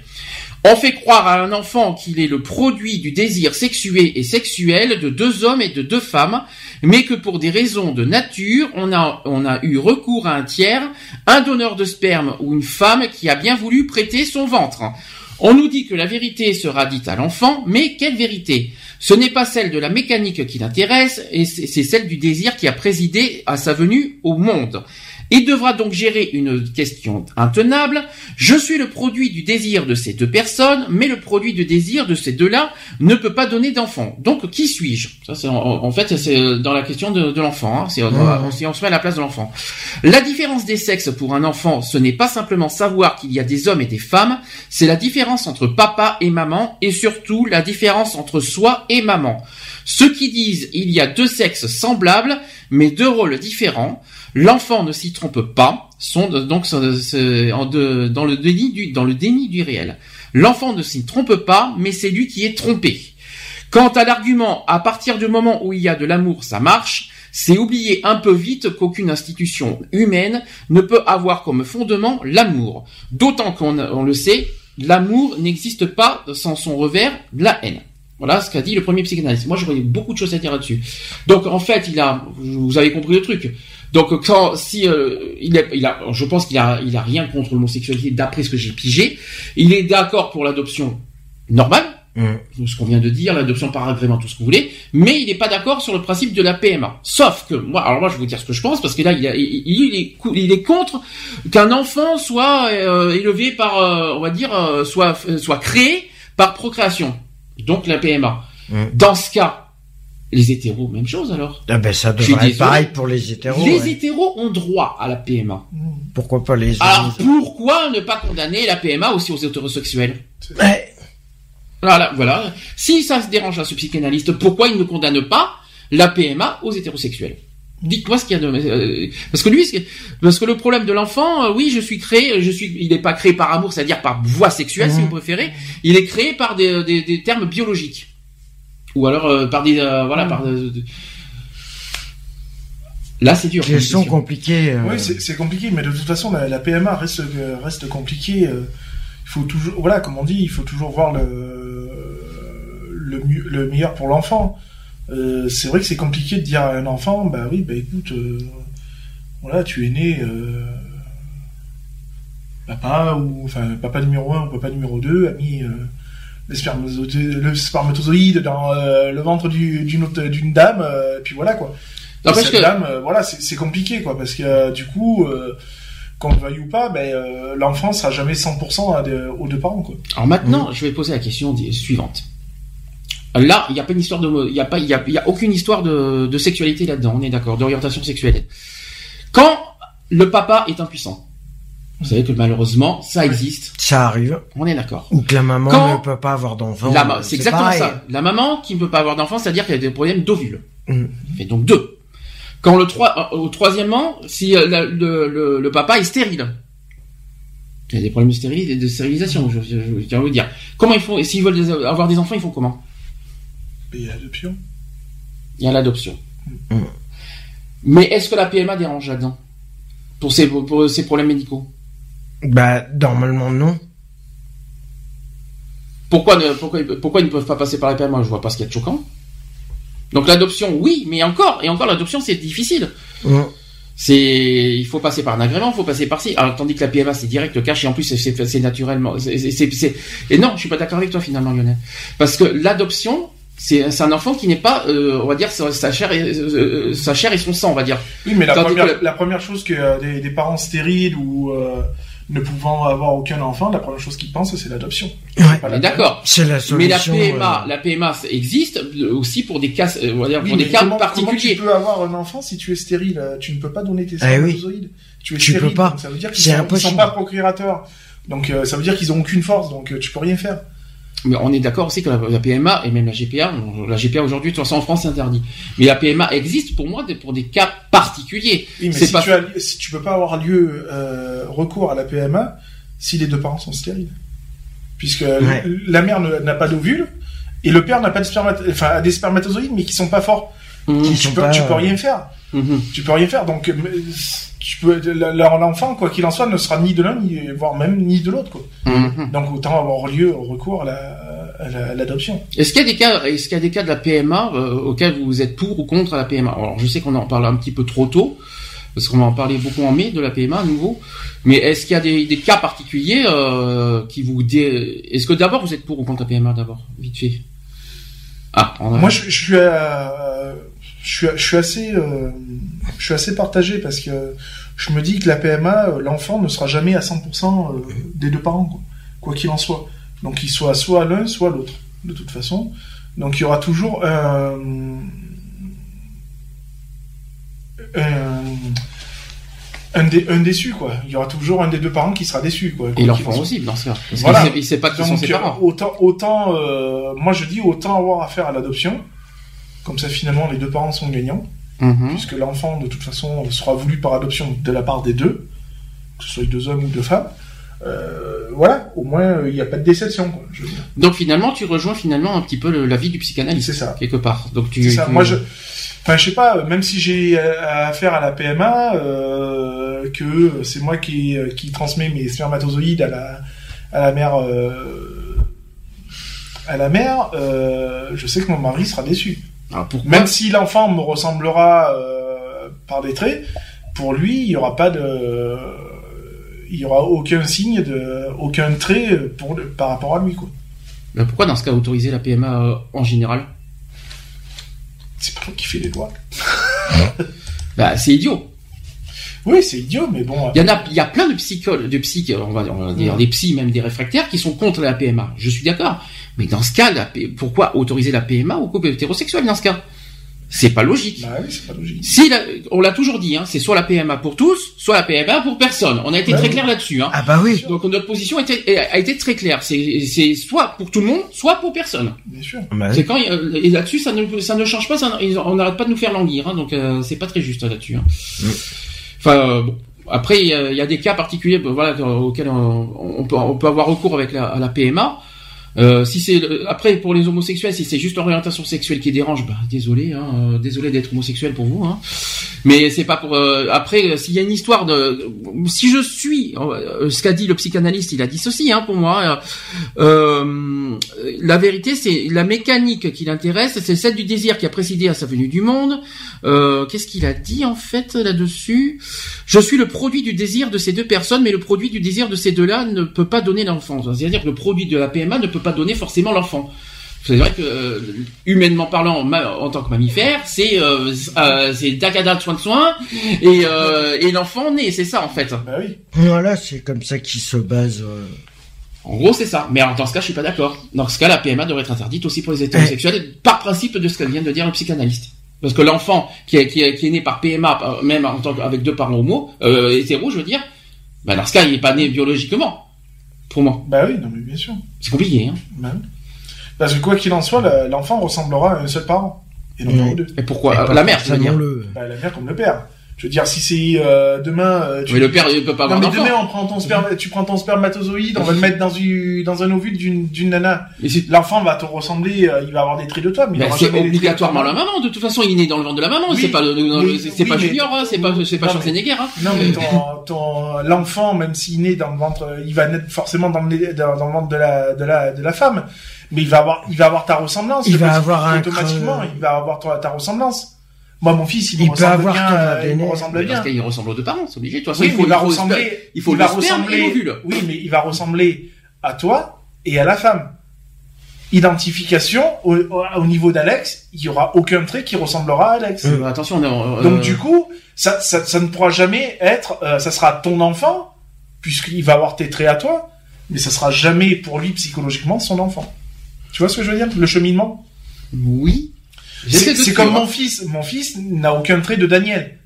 On fait croire à un enfant qu'il est le produit du désir sexué et sexuel de deux hommes et de deux femmes, mais que pour des raisons de nature, on a, eu recours à un tiers, un donneur de sperme ou une femme qui a bien voulu prêter son ventre. On nous dit que la vérité sera dite à l'enfant, mais quelle vérité? Ce n'est pas celle de la mécanique qui l'intéresse, et c'est celle du désir qui a présidé à sa venue au monde. Il devra donc gérer une question intenable. Je suis le produit du désir de ces deux personnes, mais le produit du désir de ces deux-là ne peut pas donner d'enfant. Donc, qui suis-je? Ça, c'est en, en fait, c'est dans la question de, de l'enfant. Hein. C'est on, si on se met à la place de l'enfant. La différence des sexes pour un enfant, ce n'est pas simplement savoir qu'il y a des hommes et des femmes, c'est la différence entre papa et maman, et surtout la différence entre soi et maman. Ceux qui disent il y a deux sexes semblables, mais deux rôles différents, l'enfant ne s'y trompe pas, sont donc dans le déni du dans le déni du réel. L'enfant ne s'y trompe pas, mais c'est lui qui est trompé. Quant à l'argument, à partir du moment où il y a de l'amour, ça marche, c'est oublier un peu vite qu'aucune institution humaine ne peut avoir comme fondement l'amour. D'autant qu'on on le sait, l'amour n'existe pas sans son revers, la haine. Voilà ce qu'a dit le premier psychanalyste. Moi, j'aurais beaucoup de choses à dire là-dessus. Donc, en fait, il a, vous avez compris le truc. Donc, quand, si, euh, il, a, il a, je pense qu'il a, il a rien contre l'homosexualité d'après ce que j'ai pigé. Il est d'accord pour l'adoption normale, Mm. ce qu'on vient de dire, l'adoption par agrément, tout ce que vous voulez, mais il n'est pas d'accord sur le principe de la PMA. Sauf que moi, alors moi, je vais vous dire ce que je pense, parce que là, il, a- il, il est, il est contre qu'un enfant soit euh, élevé par, euh, on va dire, euh, soit, soit créé par procréation. Donc la PMA. Mm. Dans ce cas, les hétéros, même chose alors. Ah ben ça devrait être pareil pour les hétéros. les ouais. hétéros ont droit à la PMA. Pourquoi pas les Alors pourquoi ne pas condamner la PMA aussi aux hétérosexuels? Ouais. Voilà, voilà. Si ça se dérange à ce psychanalyste, pourquoi il ne condamne pas la PMA aux hétérosexuels? Dites-moi ce qu'il y a de euh, parce que lui, parce que le problème de l'enfant, euh, oui, je suis créé, je suis, il n'est pas créé par amour, c'est-à-dire par voie sexuelle, si Mhm. vous préférez. Il est créé par des, des, des termes biologiques, ou alors euh, par des, euh, voilà, par. de- de- Là, c'est dur. comme Question question. compliquée. euh, Oui, c'est compliqué, mais de toute façon, la, la PMA reste, euh, reste compliquée. euh, Il faut toujours, voilà, comme on dit, il faut toujours voir le, le, mieux- le meilleur pour l'enfant. Euh, c'est vrai que c'est compliqué de dire à un enfant, bah oui, bah écoute, euh, voilà, tu es né euh, papa ou enfin papa numéro 1 ou papa numéro 2 a mis le, spermatozoïde, le spermatozoïde dans euh, le ventre du- d'une autre- d'une dame, euh, et puis voilà quoi. Cette que- dame, euh, voilà, c'est compliqué, quoi, parce que du coup, qu'on le veuille ou pas, ben, l'enfant sera jamais 100% à de- aux deux parents, quoi. Alors maintenant, je vais poser la question suivante. Là, il n'y a pas une histoire de, il y a pas, il y a, y a aucune histoire de, de sexualité là-dedans. On est d'accord, d'orientation sexuelle. Quand le papa est impuissant, vous savez que malheureusement, ça existe. Ça arrive. On est d'accord. Ou que la maman Quand- ne peut pas avoir d'enfant. Ma- c'est exactement pareil. ça. La maman qui ne peut pas avoir d'enfant, c'est-à-dire qu'elle a des problèmes d'ovule. Mm. Et donc deux. Quand le trois, euh, au troisièmement, si euh, la- le, le, le papa est stérile. Il y a des problèmes de, stérilisation, de stérilisation, je, je, je tiens à vous le dire. Comment ils font, et s'ils veulent des- avoir des enfants, ils font comment? Et adoption. Il y a l'adoption. Mm. Mais est-ce que la PMA dérange là-dedans? Pour ces, pour ces problèmes médicaux? Bah, normalement, non. pourquoi, ne, pourquoi, pourquoi ils ne peuvent pas passer par la PMA Je vois pas ce qu'il y a de choquant. Donc l'adoption, oui, mais encore, et encore l'adoption, c'est difficile. C'est, il faut passer par un agrément, il faut passer par ci. Alors, tandis que la PMA, c'est direct, le cash, et en plus, c'est- naturellement. Et non, je suis pas d'accord avec toi finalement, Lionel. Parce que l'adoption, c'est c'est un enfant qui n'est pas, euh, on va dire, sa sa chair, et, euh, euh, sa chair et son sang, on va dire. Oui, mais la première, que- la première chose que euh, des, des parents stériles ou euh, ne pouvant avoir aucun enfant, la première chose qu'ils pensent, c'est l'adoption. Ouais. D'accord. C'est la Mais la solution. PMA, euh, la PMA ça existe euh, aussi pour des cas, euh, on va dire, Oui, pour des cas comment, comment particuliers. tu peux avoir un enfant si tu es stérile? Euh, Tu ne peux pas donner tes Eh oui. spermatozoïdes. Tu es Tu stérile, peux pas. donc ça veut dire qu'ils C'est sont, pas procréateurs. Donc euh, ça veut dire qu'ils ont aucune force, donc euh, tu peux rien faire. Mais on est d'accord aussi que la, la PMA et même la GPA, la GPA aujourd'hui, de toute façon en France c'est interdit. Mais la PMA existe pour moi pour des cas particuliers. Oui, mais si, pas- tu as, si tu peux pas avoir lieu euh, recours à la PMA si les deux parents sont stériles, puisque Ouais. la mère n'a pas d'ovule et le père n'a pas de spermat, enfin a des spermatozoïdes mais qui sont pas forts. Qui Tu sont peux, pas, tu peux euh, rien faire. Mhm. Tu peux rien faire. Donc euh, mais, tu peux leur- l'enfant quoi qu'il en soit ne sera ni de l'un ni voire même ni de l'autre quoi. Mhm. Donc autant avoir lieu au recours à la- à la- à l'adoption. Est-ce qu'il y a des cas, est-ce qu'il y a des cas de la PMA euh, auxquels vous êtes pour ou contre la PMA Alors je sais qu'on en parle un petit peu trop tôt parce qu'on va en parler beaucoup en mai de la PMA à nouveau. Mais est-ce qu'il y a des, des cas particuliers euh, qui vous dé... Est-ce que d'abord vous êtes pour ou contre la PMA d'abord? Vite fait Ah, on a- Moi, je, je suis, euh, je suis, je suis assez, euh, je suis assez partagé parce que je me dis que la PMA, euh, l'enfant ne sera jamais à 100% euh, des deux parents, quoi quoi qu'il en soit. Donc, il soit soit l'un, soit l'autre, de toute façon. Donc, il y aura toujours un, un, un, dé- un déçu, quoi. Il y aura toujours un des deux parents qui sera déçu, quoi. et l'enfant aussi. Parce Voilà. qu'il sait, sait pas qui sont ses parents. autant, autant euh, moi je dis autant avoir affaire à l'adoption. Comme ça, finalement, les deux parents sont gagnants, Mhm. puisque l'enfant, de toute façon, sera voulu par adoption de la part des deux, que ce soit deux hommes ou deux femmes. Euh, voilà, au moins, euh, il n'y a pas de déception, quoi, je veux dire. Donc finalement, tu rejoins finalement un petit peu le- l'avis du psychanalyste C'est ça. quelque part. Donc tu, ça. tu- Moi, je, Enfin, je sais pas, même si j'ai euh, affaire à la PMA, euh, que c'est moi qui, qui transmets mes spermatozoïdes à la, à la mère, à la mère, je sais que mon mari sera déçu. Alors pourquoi Même si l'enfant me ressemblera euh, par des traits, pour lui, il y aura pas de, il y aura aucun signe de, aucun trait pour, par rapport à lui, quoi. Ben, pourquoi dans ce cas autoriser la PMA euh, en général? C'est pas toi qui fais les lois. <laughs> Bah c'est idiot. Oui, c'est idiot, mais bon. Il y en a, il y a plein de psychologues, de psy, on va, on va dire Ouais. des psys, même des réfractaires, qui sont contre la PMA. Je suis d'accord. Mais dans ce cas, la P- pourquoi autoriser la PMA au couple hétérosexuel dans ce cas? C'est pas logique. Bah oui, c'est pas logique. Si la- on l'a toujours dit, hein, c'est soit la PMA pour tous, soit la PMA pour personne. On a été Ouais, très oui. clair là-dessus. Hein. Ah bah oui. Donc notre position était- a été très claire. C'est c'est soit pour tout le monde, soit pour personne. Bien sûr. Bah oui. C'est quand euh, et là-dessus ça ne ça ne change pas, ça, on n'arrête pas de nous faire languir, hein, donc euh, c'est pas très juste là-dessus. hein. Enfin euh, bon. Après il y, a- il y a des cas particuliers, ben, voilà, auxquels on, on peut on peut avoir recours avec la, à la PMA. Euh, si c'est après pour les homosexuels, si c'est juste l'orientation sexuelle qui dérange, bah désolé, hein, euh, désolé d'être homosexuel pour vous. Hein. Mais c'est pas pour. euh, après, euh, s'il y a une histoire de, si je suis, ce qu'a dit le psychanalyste, il a dit ceci, hein, pour moi. euh, la vérité, c'est la mécanique qui l'intéresse, c'est celle du désir qui a précédé à sa venue du monde. Qu'est-ce qu'il a dit en fait là-dessus? Je suis le produit du désir de ces deux personnes, mais le produit du désir de ces deux-là ne peut pas donner l'enfant. C'est-à-dire que le produit de la PMA ne peut pas donner forcément l'enfant. C'est vrai que euh, humainement parlant, en tant que mammifère, c'est euh, euh, c'est dacada de soin de soin et, euh, et l'enfant naît, c'est ça en fait. Bah oui. Voilà, c'est comme ça qu'il se base. euh. En gros, c'est ça. Mais alors, dans ce cas, je suis pas d'accord. Dans ce cas, la PMA devrait être interdite aussi pour les hétérosexuels, par principe de ce que vient de dire le psychanalyste. Parce que l'enfant qui est, qui, est, qui est né par PMA, même en tant que- avec deux parents homo, euh, hétéros, je veux dire, bah dans ce cas, il est pas né biologiquement. Pour moi, Bah oui, non mais bien sûr. c'est compliqué. Hein. Bah oui. Parce que quoi qu'il en soit, l'enfant ressemblera à un seul parent. Et non pas Oui. aux deux. Et pourquoi? Et Euh, pas La mère, je veux dire. forcément le. Bah, la mère comme le père. Je veux dire, si c'est euh, demain... euh, tu... Mais le père, il peut pas Non avoir mais d'enfant. demain, on prend ton sperme, tu prends ton spermatozoïde, on va le mettre dans, une, dans un ovule d'une d'une nana. Mais L'enfant va te ressembler, euh, il va avoir des traits de toi, mais il ben, c'est obligatoirement la maman. De toute façon, il est né dans le ventre de la maman. Oui, c'est pas, le- mais- c'est oui, pas mais- Junior, hein, c'est pas, c'est pas Non, Schwarzenegger. Hein. Non mais ton, <laughs> ton l'enfant, même s'il naît dans le ventre, il va naître forcément dans le, dans, dans le ventre de la, de la, de la femme, mais il va avoir, il va avoir ta ressemblance. Il va avoir un automatiquement, creux. il va avoir ta, ta ressemblance. Moi, mon fils, il, Il me peut ressemble avoir bien, euh, il me ressemble bien. ce cas, il ressemble aux deux parents, c'est obligé. De toute façon, Oui, il mais faut, il va il faut ressembler, il faut il va ressembler, oui, mais il va ressembler à toi et à la femme. Identification, au, au- au niveau d'Alex, il y aura aucun trait qui ressemblera à Alex. Euh, attention, on est, euh, Donc du coup, ça, ça, ça ne pourra jamais être, euh, ça sera ton enfant, puisqu'il va avoir tes traits à toi, mais ça sera jamais pour lui psychologiquement son enfant. Tu vois ce que je veux dire? Le cheminement? Oui. C'est comme mon fils. Mon fils n'a aucun trait de Daniel.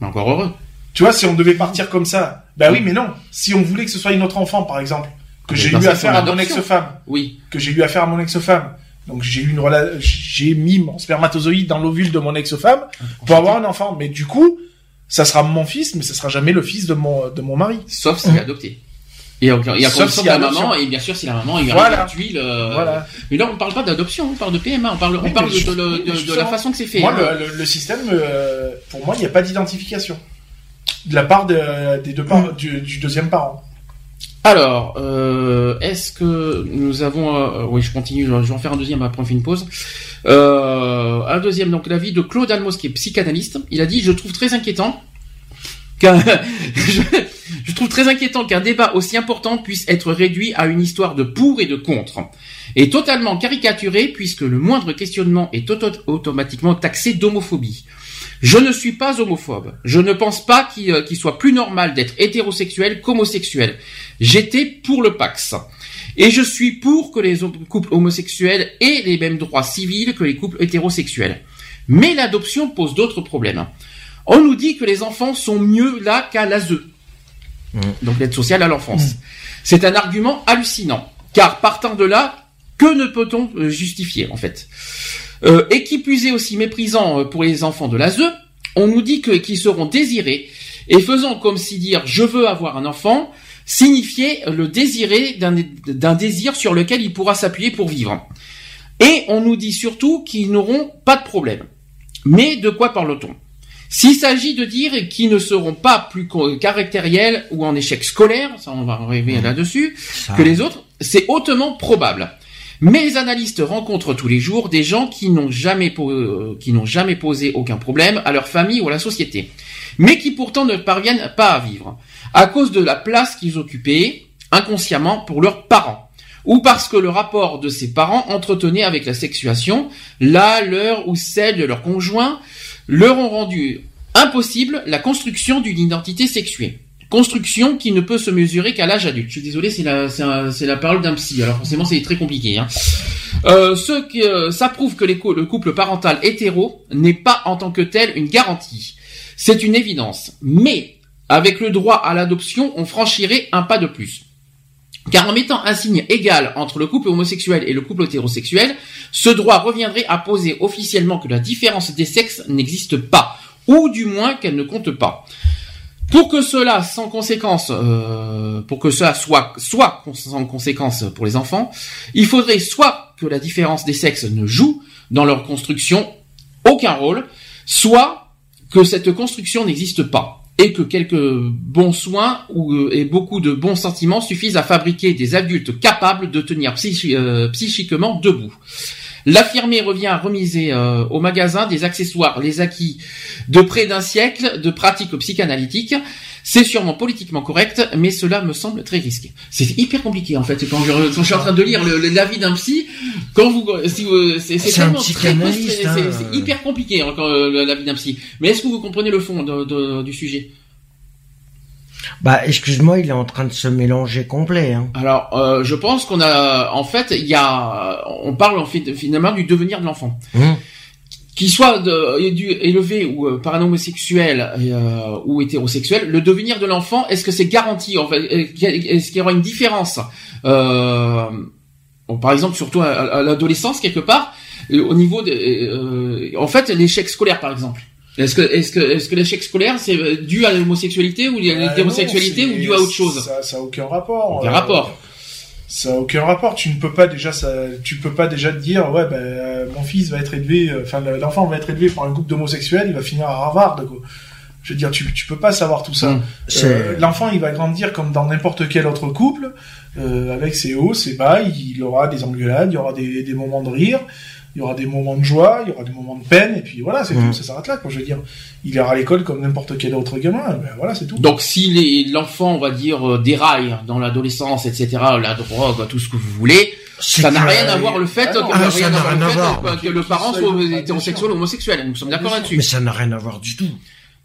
Mais Encore heureux. Tu vois, si on devait partir comme ça, bah oui, mais non. Si on voulait que ce soit une autre enfant, par exemple, que j'ai eu affaire à mon ex-femme, Oui. que j'ai eu affaire à mon ex-femme, donc j'ai eu une j'ai mis mon spermatozoïde dans l'ovule de mon ex-femme pour avoir un enfant. Mais du coup, ça sera mon fils, mais ça sera jamais le fils de mon de mon mari. Sauf s'il est adopté. Et encore, il y a Sauf a la maman, et bien sûr, si la maman, il y a Voilà. une tuile, euh, Voilà. Mais là, on parle pas d'adoption, on parle de PMA, on parle, on Oui, parle mais de, la façon que c'est fait. Moi, hein. le, système, euh, pour moi, il n'y a pas d'identification de la part de- des deux parents, du, du deuxième parent. Alors, euh, est-ce que nous avons... oui, je continue, je vais en faire un deuxième après on fait une pause. Un deuxième, donc l'avis de Claude Almos, qui est psychanalyste. Il a dit, je trouve très inquiétant. <laughs> je, trouve très inquiétant qu'un débat aussi important puisse être réduit à une histoire de pour et de contre. Et totalement caricaturé, puisque le moindre questionnement est auto- automatiquement taxé d'homophobie. Je ne suis pas homophobe. Je ne pense pas qu'il euh, qu'il soit plus normal d'être hétérosexuel qu'homosexuel. J'étais pour le Pax. Et je suis pour que les couples homosexuels aient les mêmes droits civils que les couples hétérosexuels. Mais l'adoption pose d'autres problèmes. On nous dit que les enfants sont mieux là qu'à l'ASE. Donc l'aide sociale à l'enfance. C'est un argument hallucinant. Car partant de là, que ne peut-on euh, justifier en fait? Euh, Et qui plus est aussi méprisant euh, pour les enfants de l'ASE, on nous dit que qu'ils seront désirés et faisant comme si dire je veux avoir un enfant signifiait le désirer d'un d'un désir sur lequel il pourra s'appuyer pour vivre. Et on nous dit surtout qu'ils n'auront pas de problème. Mais de quoi parle-t-on? S'il s'agit de dire qu'ils ne seront pas plus caractériels ou en échec scolaire, ça on va arriver là-dessus, Ça- que les autres, c'est hautement probable. Mais les analystes rencontrent tous les jours des gens qui n'ont jamais, po- euh, qui n'ont jamais posé aucun problème à leur famille ou à la société, mais qui pourtant ne parviennent pas à vivre, à cause de la place qu'ils occupaient inconsciemment pour leurs parents, ou parce que le rapport de ces parents entretenait avec la sexuation, la leur ou celle de leur conjoint, leur ont rendu impossible la construction d'une identité sexuée. Construction qui ne peut se mesurer qu'à l'âge adulte. Je suis désolé, c'est la, parole d'un psy. Alors forcément, c'est très compliqué. Hein. Euh, ce qui, euh, ça prouve que le couple parental hétéro n'est pas en tant que tel une garantie. C'est une évidence. Mais avec le droit à l'adoption, on franchirait un pas de plus. Car en mettant un signe égal entre le couple homosexuel et le couple hétérosexuel, ce droit reviendrait à poser officiellement que la différence des sexes n'existe pas, ou du moins qu'elle ne compte pas. Pour que cela sans conséquence, euh, pour que cela soit soit sans conséquence pour les enfants, il faudrait soit que la différence des sexes ne joue dans leur construction aucun rôle, soit que cette construction n'existe pas et que quelques bons soins euh, et beaucoup de bons sentiments suffisent à fabriquer des adultes capables de tenir euh, psychiquement debout. L'affirmé revient à remiser euh, au magasin des accessoires, les acquis de près d'un siècle de pratiques psychanalytiques. C'est sûrement politiquement correct, mais cela me semble très risqué. C'est hyper compliqué en fait quand je, quand je suis en train de lire le- le- l'avis d'un psy. Quand vous, si vous, c'est c'est C'est un tellement très- c'est- hyper compliqué hein, quand, euh, l'avis d'un psy. Mais est-ce que vous comprenez le fond de- de- du sujet? Bah, excuse-moi, il est en train de se mélanger complet. Hein. Alors, euh, je pense qu'on a, en fait, il y a, on parle en fait finalement du devenir de l'enfant. Hum. Qu'il soit de, édu- élevé ou euh, par un homosexuel euh, ou hétérosexuel, le devenir de l'enfant, est-ce que c'est garanti en fait? Euh, Est-ce qu'il y aura une différence? Euh, bon, Par exemple, surtout à, à l'adolescence quelque part, euh, au niveau de, euh, en fait, l'échec scolaire par exemple. Est-ce que est-ce que est-ce que l'échec scolaire c'est euh, dû à l'homosexualité ou à l'hétérosexualité non, ou dû à autre chose? Ça, ça a aucun rapport. Aucun Euh, rapport. Ça a aucun rapport. Tu ne peux pas déjà, ça, tu peux pas déjà te dire, ouais, ben, euh, mon fils va être élevé, euh, enfin, le- l'enfant va être élevé par un groupe d'homosexuels, il va finir à Harvard, quoi. Je veux dire, tu, tu peux pas savoir tout ça. Mm. C'est- Euh, L'enfant, il va grandir comme dans n'importe quel autre couple, euh, avec ses hauts, ses bas, il aura des engueulades, il y aura des, des moments de rire, il y aura des moments de joie, il y aura des moments de peine, et puis voilà, c'est Mm. tout, ça s'arrête là, quoi. Je veux dire, il ira à l'école comme n'importe quel autre gamin, ben voilà, c'est tout. Donc si les- l'enfant, on va dire, euh, déraille dans l'adolescence, etc., la drogue, tout ce que vous voulez, ça n'a rien à voir le fait que, le parent soit hétérosexuel ou homosexuel. Nous sommes d'accord là-dessus. Mais ça n'a rien à voir du tout.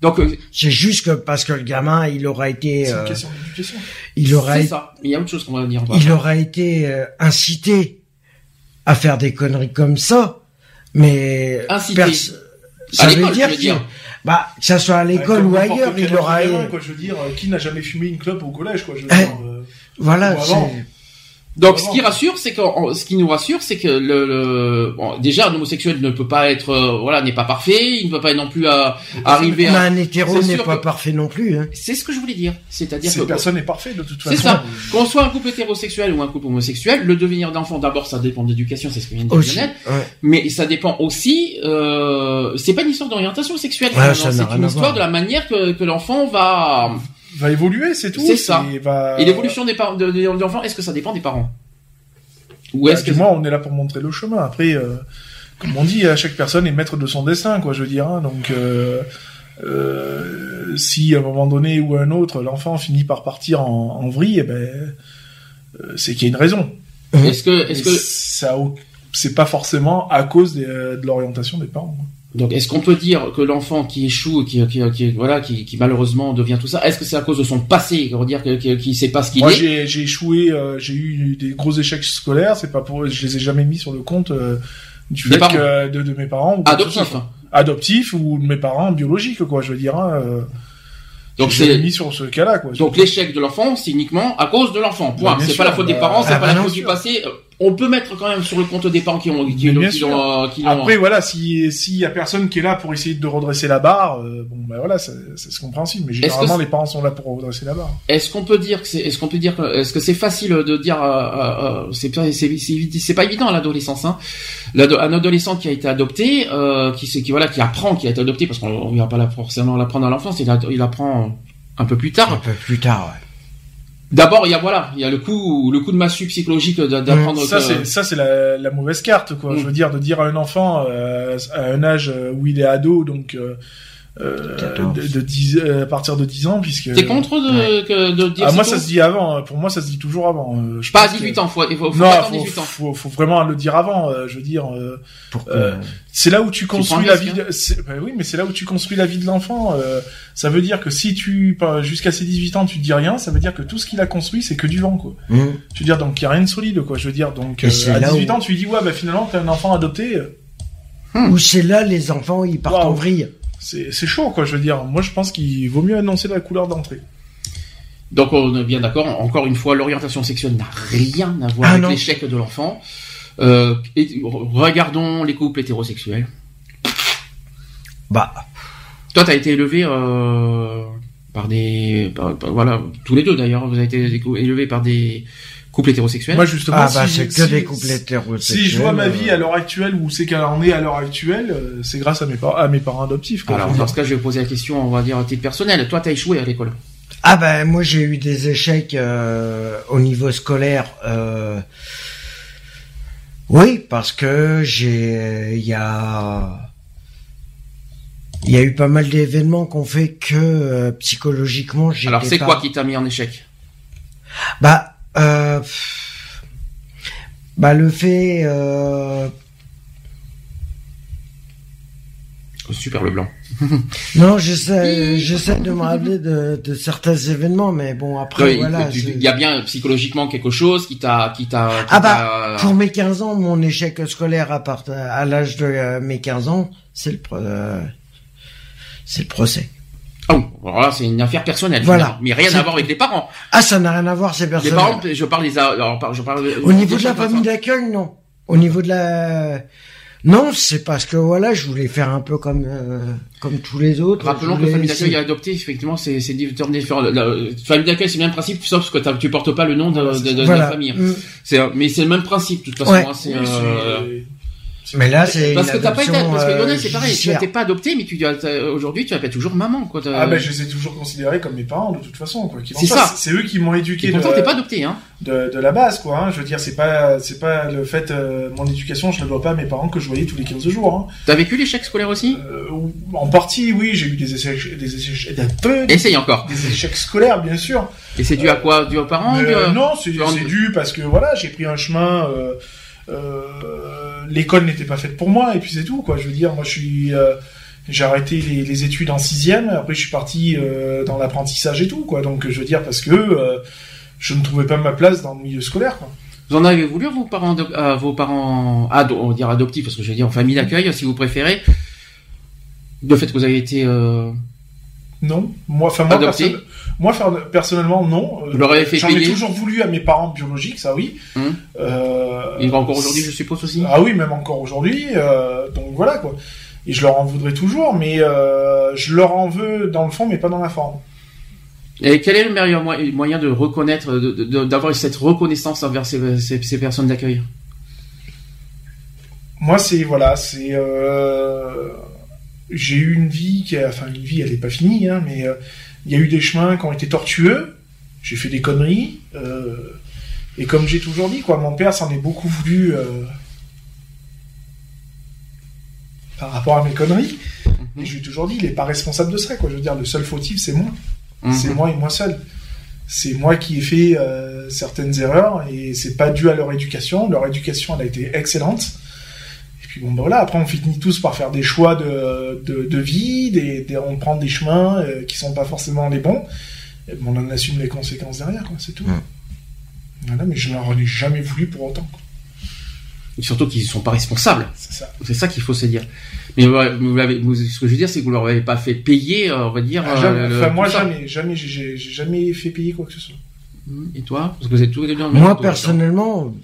Donc euh, C'est juste que parce que le gamin, il aura été, C'est euh, une question d'éducation. il aura, c'est ça. Il y a autre chose qu'on va dire. il aura été euh, incité à faire des conneries comme ça, mais Incité. pers- ça À veut l'école, dire tu veux dire. bah que ça soit à l'école ou ailleurs, il aura, quoi, je veux dire, euh, qui n'a jamais fumé une clope au collège, quoi, je veux Eh, dire. euh, voilà, Ou avant. Donc Vraiment. ce qui rassure, c'est que ce qui nous rassure, c'est que le, le- bon, déjà un homosexuel ne peut pas être, euh, voilà, n'est pas parfait, il ne peut pas non plus à, arriver mais à. un hétéro n'est pas que- parfait non plus. Hein. C'est ce que je voulais dire. C'est-à-dire que personne n'est parfait, de toute façon. C'est ça. Qu'on soit un couple hétérosexuel ou un couple homosexuel, le devenir d'enfant, d'abord, ça dépend de l'éducation, c'est ce que vient de dire. Ouais. Mais ça dépend aussi, euh, c'est pas une histoire d'orientation sexuelle, Ouais, c'est une histoire de la manière que, que l'enfant va, Va évoluer, c'est tout. C'est ça. Va... et l'évolution des parents, de, de l'enfant, est-ce que ça dépend des parents? Ou Bah, est-ce que, moins, on est là pour montrer le chemin. Après, euh, comme on dit, à chaque personne est maître de son destin, quoi, je veux dire. hein. Donc, euh, euh, si à un moment donné ou à un autre, l'enfant finit par partir en, en vrille, eh ben, c'est qu'il y a une raison. est-ce que, est-ce que, ça, c'est pas forcément à cause des- de l'orientation des parents. quoi. Donc, est-ce qu'on peut dire que l'enfant qui échoue, qui, qui, qui, voilà, qui, qui malheureusement devient tout ça, est-ce que c'est à cause de son passé, on va dire, qu'il sait pas ce qu'il Moi, est? j'ai j'ai échoué, euh, j'ai eu des gros échecs scolaires. C'est pas pour, je les ai jamais mis sur le compte euh, du fait que de, de mes parents ou Adoptif. adoptifs ou de mes parents biologiques, quoi. Je veux dire. Hein, euh, Donc c'est, mis sur ce cas-là, quoi. donc l'échec de l'enfant, c'est uniquement à cause de l'enfant. Point. Bah, c'est pas la faute des bah, parents, c'est ah pas bah la non, faute du passé. Euh, on peut mettre quand même sur le compte des parents qui ont, qui, bien qui sûr. euh, qui Après, voilà, si s'il y a personne qui est là pour essayer de redresser la barre, euh, bon, ben voilà, c'est c'est compréhensible. Mais généralement, les parents sont là pour redresser la barre. Est-ce qu'on peut dire que c'est, est-ce qu'on peut dire, que- est-ce que c'est facile de dire, euh, euh, euh, c'est, pas- c'est, c'est, évi- c'est pas évident à l'adolescence, hein. Un adolescent qui a été adopté, euh, qui, qui voilà, qui apprend, qui a été adopté, parce qu'on on va pas la- forcément l'apprendre à l'enfance, il, il apprend un peu plus Un tard. peu plus tard, ouais. D'abord, il y a voilà, il y a le coup, le coup de massue psychologique d'a- d'apprendre. Ça, que- c'est ça, c'est la, la mauvaise carte, quoi. Je veux dire, de dire à un enfant euh, à un âge où il est ado, donc euh, euh, 14. de, de 10, euh, à partir de 10 ans, puisque. T'es contre de, que- de dire Ah, moi, ça se dit avant. euh, Pour moi, ça se dit toujours avant. euh, je Pas à pense que- 18 ans, faut, il faut, faut Non, faut, 18 ans. faut, faut vraiment le dire avant. euh, je veux dire, euh, Pour que- Euh, c'est là où tu construis la vie. De... c'est- ben oui, mais c'est là où tu construis la vie de l'enfant. euh, ça veut dire que si tu pas- jusqu'à ses 18 ans tu te dis rien, ça veut dire que tout ce qu'il a construit c'est que du vent, quoi. Je veux dire, donc il y a rien de solide, quoi. Je veux dire, donc euh, à là 18 où- ans tu lui dis ouais, bah finalement t'as un enfant adopté. euh, Ou c'est là, les enfants, ils partent Waouh. en vrille. C'est chaud, quoi. Je veux dire, moi je pense qu'il vaut mieux annoncer la couleur d'entrée. Donc on est bien d'accord. Encore une fois, l'orientation sexuelle n'a rien à voir Ah, avec l'échec de l'enfant. Euh, et- regardons les couples hétérosexuels. Bah, Toi, t'as été élevé euh, par des, par- par- voilà, tous les deux d'ailleurs. Vous avez été élevé par des couples hétérosexuels. Moi justement, ah bah si, c'est que si- des couples hétérosexuels. Si je vois ma euh, vie à l'heure actuelle où c'est qu'elle en est à l'heure actuelle, euh, c'est grâce à mes, par- à mes parents adoptifs. Quoi, Alors Je dans ce cas, je vais poser la question, on va dire à titre personnel. Toi, t'as échoué à l'école. Ah ben moi j'ai eu des échecs euh, au niveau scolaire. euh, Oui, parce que j'ai il y a il y a eu pas mal d'événements qu'on fait que euh, psychologiquement j'ai Alors c'est quoi qui t'a mis en échec? Bah euh, bah le fait euh, Super le blanc. <laughs> non j'essaie j'essaie de me rappeler de, de certains événements mais bon après Oui, voilà Il y a bien psychologiquement quelque chose qui t'a, qui t'a. Ah bah, Pour mes 15 ans, mon échec scolaire à, part, à l'âge de euh, mes 15 ans, c'est le, euh, c'est le procès. Ah oui, alors là c'est une affaire personnelle. Voilà. Mais rien à voir avec les parents. Ah, ça n'a rien à voir, c'est Les personnel. parents, je parle des. Alors, je parle. Au niveau de la famille d'accueil, non. Au niveau de la... Non, c'est parce que voilà, je voulais faire un peu comme euh, comme tous les autres. Rappelons Je que voulais famille d'accueil et adopté, effectivement, c'est c'est différent. différent. La- la- famille d'accueil, c'est le même principe, sauf que tu portes pas le nom de, de- de- Voilà. la famille. Mm. C'est, mais c'est le même principe, de toute façon. Ouais. hein, c'est, Oui, euh, c'est- Mais là, c'est Parce une que t'as pas été, parce que euh, Lionel, c'est pareil, tu n'es pas adopté, mais tu t'as- aujourd'hui, tu appelles toujours maman, quoi. Ah ben je les ai toujours considérés comme mes parents de toute façon quoi. C'est ça. C'est eux qui m'ont éduqué Et pourtant, t'es pas adopté, hein. de, de la base quoi. Hein. Je veux dire c'est pas c'est pas le fait euh, mon éducation je ne dois pas à mes parents que je voyais tous les 15 jours. Hein. T'as vécu l'échec scolaire aussi? Euh, en partie oui j'ai eu des échecs des échecs des, peu- Essaye encore. des échecs scolaires bien sûr. Et c'est dû à quoi? Dû aux parents? Mais, dû à- euh, non, c'est dû parce que voilà, j'ai pris un chemin. Euh, euh, L'école n'était pas faite pour moi et puis c'est tout quoi. Je veux dire, moi je suis, euh, j'ai arrêté les, les études en sixième. Après je suis parti euh, dans l'apprentissage et tout quoi. Donc je veux dire parce que euh, je ne trouvais pas ma place dans le milieu scolaire quoi. Vous en avez voulu à vos parents, à vos parents, on va dire adoptifs, parce que je vais dire en famille d'accueil, si vous préférez. Le fait que vous avez été, euh, Non, moi, enfin moi, moi personnellement non. Euh, J'en ai toujours voulu à mes parents biologiques, ça oui. Hum. Euh, il va encore aujourd'hui, je suppose aussi. Ah oui, même encore aujourd'hui. euh, donc voilà quoi. Et je leur en voudrais toujours, mais euh, je leur en veux dans le fond, mais pas dans la forme. Et quel est le meilleur moy- moyen de reconnaître, d'avoir cette reconnaissance envers ces, ces- ces personnes d'accueil? Moi, c'est voilà, c'est euh, j'ai eu une vie qui, a, enfin une vie, elle est pas finie, hein, mais euh, il y a eu des chemins qui ont été tortueux. J'ai fait des conneries. euh, et comme j'ai toujours dit, quoi, mon père s'en est beaucoup voulu euh, par rapport à mes conneries. Et je lui ai toujours dit, il est pas responsable de ça, quoi. Je veux dire, le seul fautif, c'est moi. Mhm. C'est moi et moi seul. C'est moi qui ai fait euh, certaines erreurs et c'est pas dû à leur éducation. Leur éducation, elle a été excellente. Puis bon, ben voilà. Après, on finit tous par faire des choix de, de, de vie, des, des- on prend des chemins euh, qui sont pas forcément les bons. Et bon, on en assume les conséquences derrière, quoi. C'est tout. Voilà, mais je n'en ai jamais voulu pour autant. quoi. Et surtout qu'ils ne sont pas responsables. C'est ça. C'est ça qu'il faut se dire. Mais vous, l'avez- vous- ce que je veux dire, c'est que vous leur avez pas fait payer, euh, on va dire. Ah, jamais. euh, le- enfin, moi, jamais, jamais, j'ai- jamais fait payer quoi que ce soit. Et toi? Parce que vous êtes tous les deux Moi, personnellement,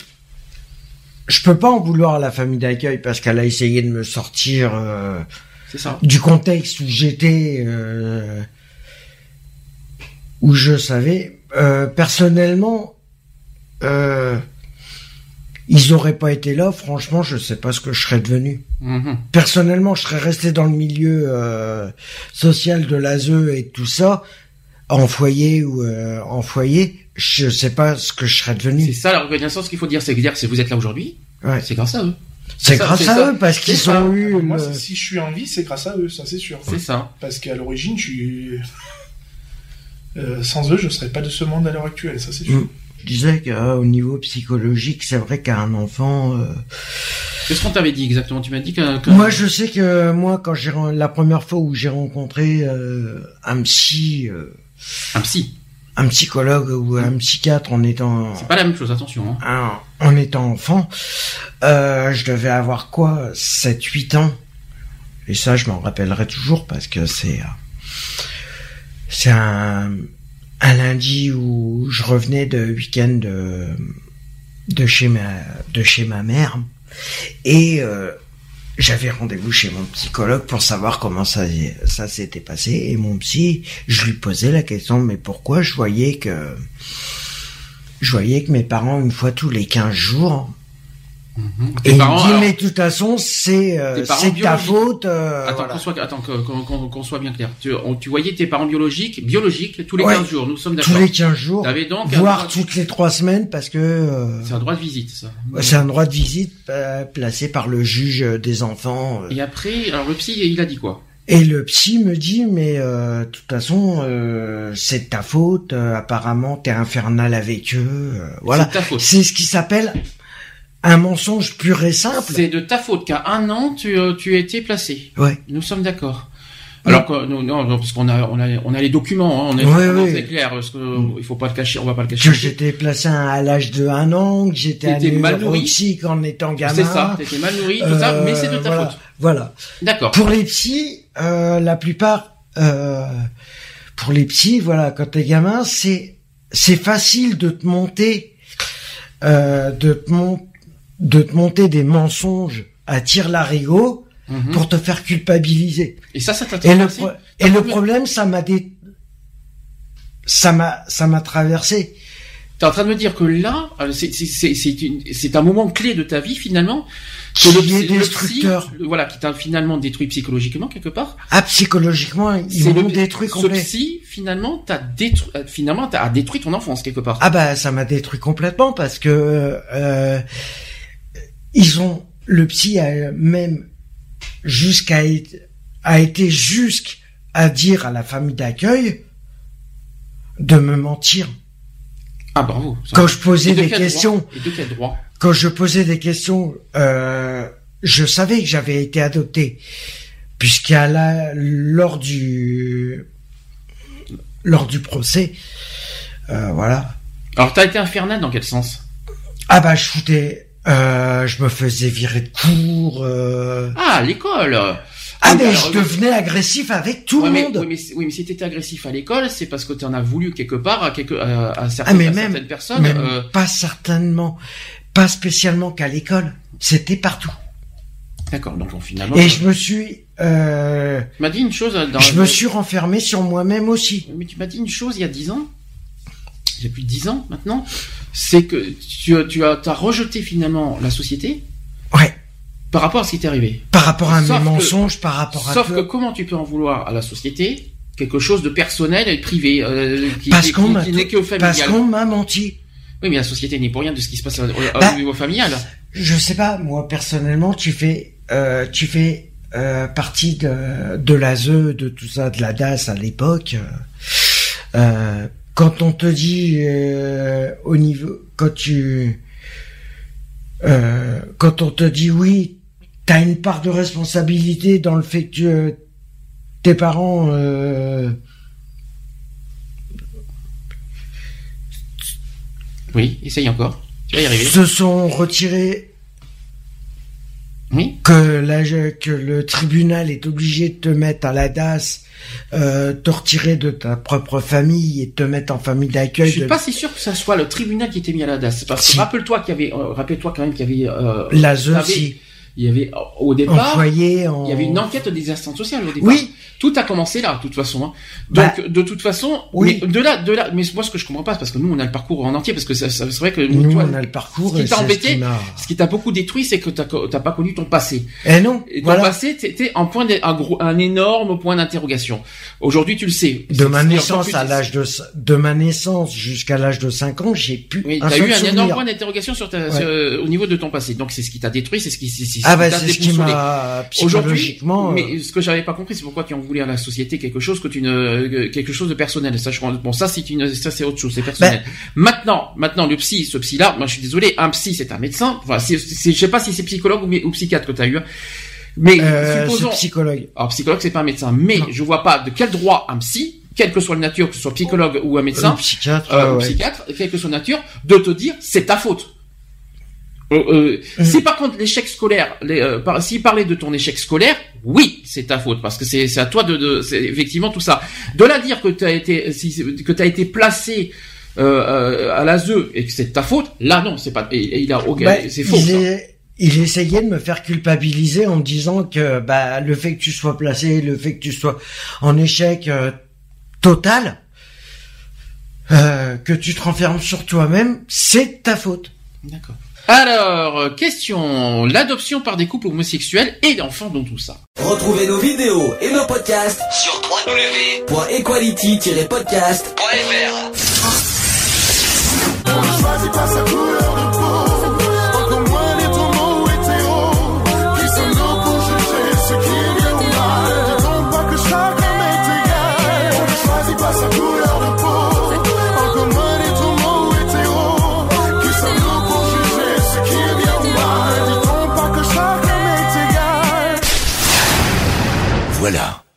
je peux pas en vouloir à la famille d'accueil parce qu'elle a essayé de me sortir euh, ça. du contexte où j'étais, euh, où je savais. Euh, personnellement, euh, ils auraient pas été là. Franchement, je sais pas ce que je serais devenu. Mhm. Personnellement, je serais resté dans le milieu euh, social de l'ASE et tout ça, en foyer ou euh, en foyer. Je sais pas ce que je serais C'est devenu. ça la reconnaissance qu'il faut dire, c'est que dire que vous êtes là aujourd'hui, Ouais. c'est grâce à eux. C'est grâce c'est à ça. eux parce qu'ils C'est ça. ont eu. Moi, le- c'est- si je suis en vie, c'est grâce à eux, ça c'est sûr. C'est ça. Parce qu'à l'origine, je suis. Euh, sans eux, je serais pas de ce monde à l'heure actuelle, ça c'est sûr. Mm. Je disais qu'au niveau psychologique, c'est vrai qu'un enfant. euh, Qu'est-ce qu'on t'avait dit exactement? Tu m'as dit que, que- Moi, je sais que moi, quand j'ai la première fois où j'ai rencontré euh, un psy, euh, un psy. un psychologue ou un psychiatre en étant C'est pas la même chose, attention. Hein. un- en étant enfant, euh, je devais avoir quoi 7 8 ans? Et ça je m'en rappellerai toujours parce que c'est euh, c'est un un lundi où je revenais de week-end de de chez ma de chez ma mère et euh, j'avais rendez-vous chez mon psychologue pour savoir comment ça s'était passé. Et mon psy je lui posais la question mais pourquoi je voyais que je voyais que mes parents une fois tous les 15 jours Mhm. et Tes il parents, me dit alors- mais de toute façon c'est euh, ta faute euh, Attends, voilà. qu'on soit, attends, qu'on soit bien clair. Tu, on- tu voyais tes parents biologiques, biologiques, tous les Ouais. 15 jours. Nous sommes tous d'accord. les 15 jours T'avais donc voire toutes les trois semaines parce que euh, C'est un droit de visite, ça. c'est un droit de visite euh, placé par le juge des enfants. Et après, alors le psy, il a dit quoi? Et le psy me dit, mais de toute façon, c'est de ta faute. apparemment, t'es infernal avec eux. C'est voilà. de ta faute. C'est ce qui s'appelle un mensonge pur et simple. C'est de ta faute qu'à un an, tu, euh, tu as été placé. Ouais. Nous sommes d'accord. Alors que non, non, parce qu'on a, on a, on a les documents. Hein, on est, Ouais, est clair. Parce que euh, il faut pas le cacher, on va pas le cacher. Que j'étais placé à l'âge de un an, que j'étais neurotique en étant gamin. C'est ça. T'étais mal nourri, tout ça, Euh, mais c'est de ta voilà, faute. Voilà. D'accord. Pour les psys, euh, la plupart, euh, pour les psys, voilà, quand t'es gamin, c'est c'est facile de te monter, euh, de te mon- de te monter des mensonges à tire larigot Mhm. pour te faire culpabiliser. Et ça, ça t'a Et le pro- et le problème, ça m'a dé... ça m'a ça m'a traversé. T'es en train de me dire que là, euh, c'est un moment clé de ta vie finalement que Qui le, est le destructeur. psy, le- voilà, qui t'a finalement détruit psychologiquement quelque part. Ah, psychologiquement, ils m'ont détruit Ce complet. psy finalement t'a détruit, euh, finalement t'as détruit ton enfance quelque part. Ah bah ça m'a détruit complètement parce que euh, ils ont le psy a même jusqu'à a été jusqu'à dire à la famille d'accueil de me mentir. Ah bravo. Quand je posais des questions droit quand je posais des questions euh, je savais que j'avais été adopté puisqu'à la lors du lors du procès euh, voilà. Alors t'as été infernal dans quel sens? Ah bah je foutais, euh, je me faisais virer de cours. Euh... Ah à l'école. Ah mais je devenais agressif avec tout Ouais, le mais, monde. oui, mais, oui, mais si t'étais agressif à l'école, c'est parce que t'en as voulu quelque part à, quelque, à, à certaines, Ah, mais à même- certaines personnes. Même euh, pas certainement, pas spécialement qu'à l'école. C'était partout. D'accord, donc finalement. Et je me suis, euh, Tu m'as dit une chose dans. je me suis renfermé sur moi-même aussi. Mais tu m'as dit une chose il y a dix ans. Il y a plus de dix ans maintenant. C'est que tu, as- tu as, t'as rejeté finalement la société Ouais. par rapport à ce qui t'est arrivé. Par rapport à Sauf mes que- mensonges, par rapport à Sauf que comment tu peux en vouloir à la société quelque chose de personnel et privé euh, qui, parce qu'on m'a parce qu'on m'a menti. Oui, mais la société n'est pour rien de ce qui se passe au, Bah, au niveau familial. Je sais pas, moi personnellement, tu fais, euh, tu fais euh, partie de, de l'ASE, de tout ça, de la DAS à l'époque. Quand on te dit euh, au niveau, quand tu, euh, quand on te dit oui, t'as une part de responsabilité dans le fait que tes parents euh, Oui, essaye encore. Tu vas y arriver. se sont retirés Oui. que, la, que le tribunal est obligé de te mettre à la DAS, euh, te retirer de ta propre famille et te mettre en famille Je d'accueil. suis de- pas si sûr que ça soit le tribunal qui était mis à la DAS. Parce que rappelle-toi qu'il y avait, euh, rappelle-toi quand même qu'il y avait, euh, La. Il y avait, au départ, Envoyé en... il y avait une enquête des instances sociales au départ. Oui, Tout a commencé là, de toute façon. hein. Bah, Donc, de toute façon, oui. mais de là, de là, mais moi, ce que je comprends pas, parce que nous, on a le parcours en entier, parce que c'est vrai que nous, toi, on a le parcours. ce qui t'a embêté, ce qui t'a beaucoup détruit, c'est que t'as, t'as pas connu ton passé. Eh non, Et ton voilà. passé, t'étais en point, un gros, un énorme point d'interrogation. Aujourd'hui, tu le sais. De ma naissance à l'âge de de ma naissance jusqu'à l'âge de 5 ans, j'ai pu Oui, t'as eu un souvenir. énorme point d'interrogation sur ta, Ouais. sur- euh, au niveau de ton passé. Donc c'est ce qui t'a détruit, c'est ce qui, Ah bah c'est ce qui m'a Aujourd'hui, psychologiquement. euh, mais ce que j'avais pas compris, c'est pourquoi tu en voulais à la société quelque chose que tu ne, euh, quelque chose de personnel. Ça, je, bon, ça c'est une, ça c'est autre chose, c'est personnel. Ben, Maintenant, maintenant le psy, ce psy-là, moi je suis désolé, un psy c'est un médecin. Enfin, c'est, je sais pas si c'est psychologue ou, ou psychiatre que t'as eu. hein. Mais euh, supposons, psychologue. alors psychologue c'est pas un médecin, mais Non. je vois pas de quel droit un psy, quelle que soit la nature, que ce soit psychologue ou un médecin, Un psychiatre. euh, ouais, ou ouais. psychiatre, quelle que soit la nature, de te dire c'est ta faute. Euh, euh, Mm. Si par contre l'échec scolaire, les, euh, par, s'il parlait de ton échec scolaire, oui, c'est ta faute parce que c'est à toi de, de c'est effectivement tout ça. De là dire que tu as été si, que tu as été placé euh, euh, à la ZE et que c'est ta faute, là non, c'est pas et, et il a Bah, c'est faux. Il, ça. est- il essayait de me faire culpabiliser en me disant que bah, le fait que tu sois placé, le fait que tu sois en échec euh, total, euh, que tu te renfermes sur toi-même, c'est ta faute. D'accord. Alors, euh, question. L'adoption par des couples homosexuels et d'enfants dans tout ça. Retrouvez nos vidéos et nos podcasts Sur www.equality-podcast.fr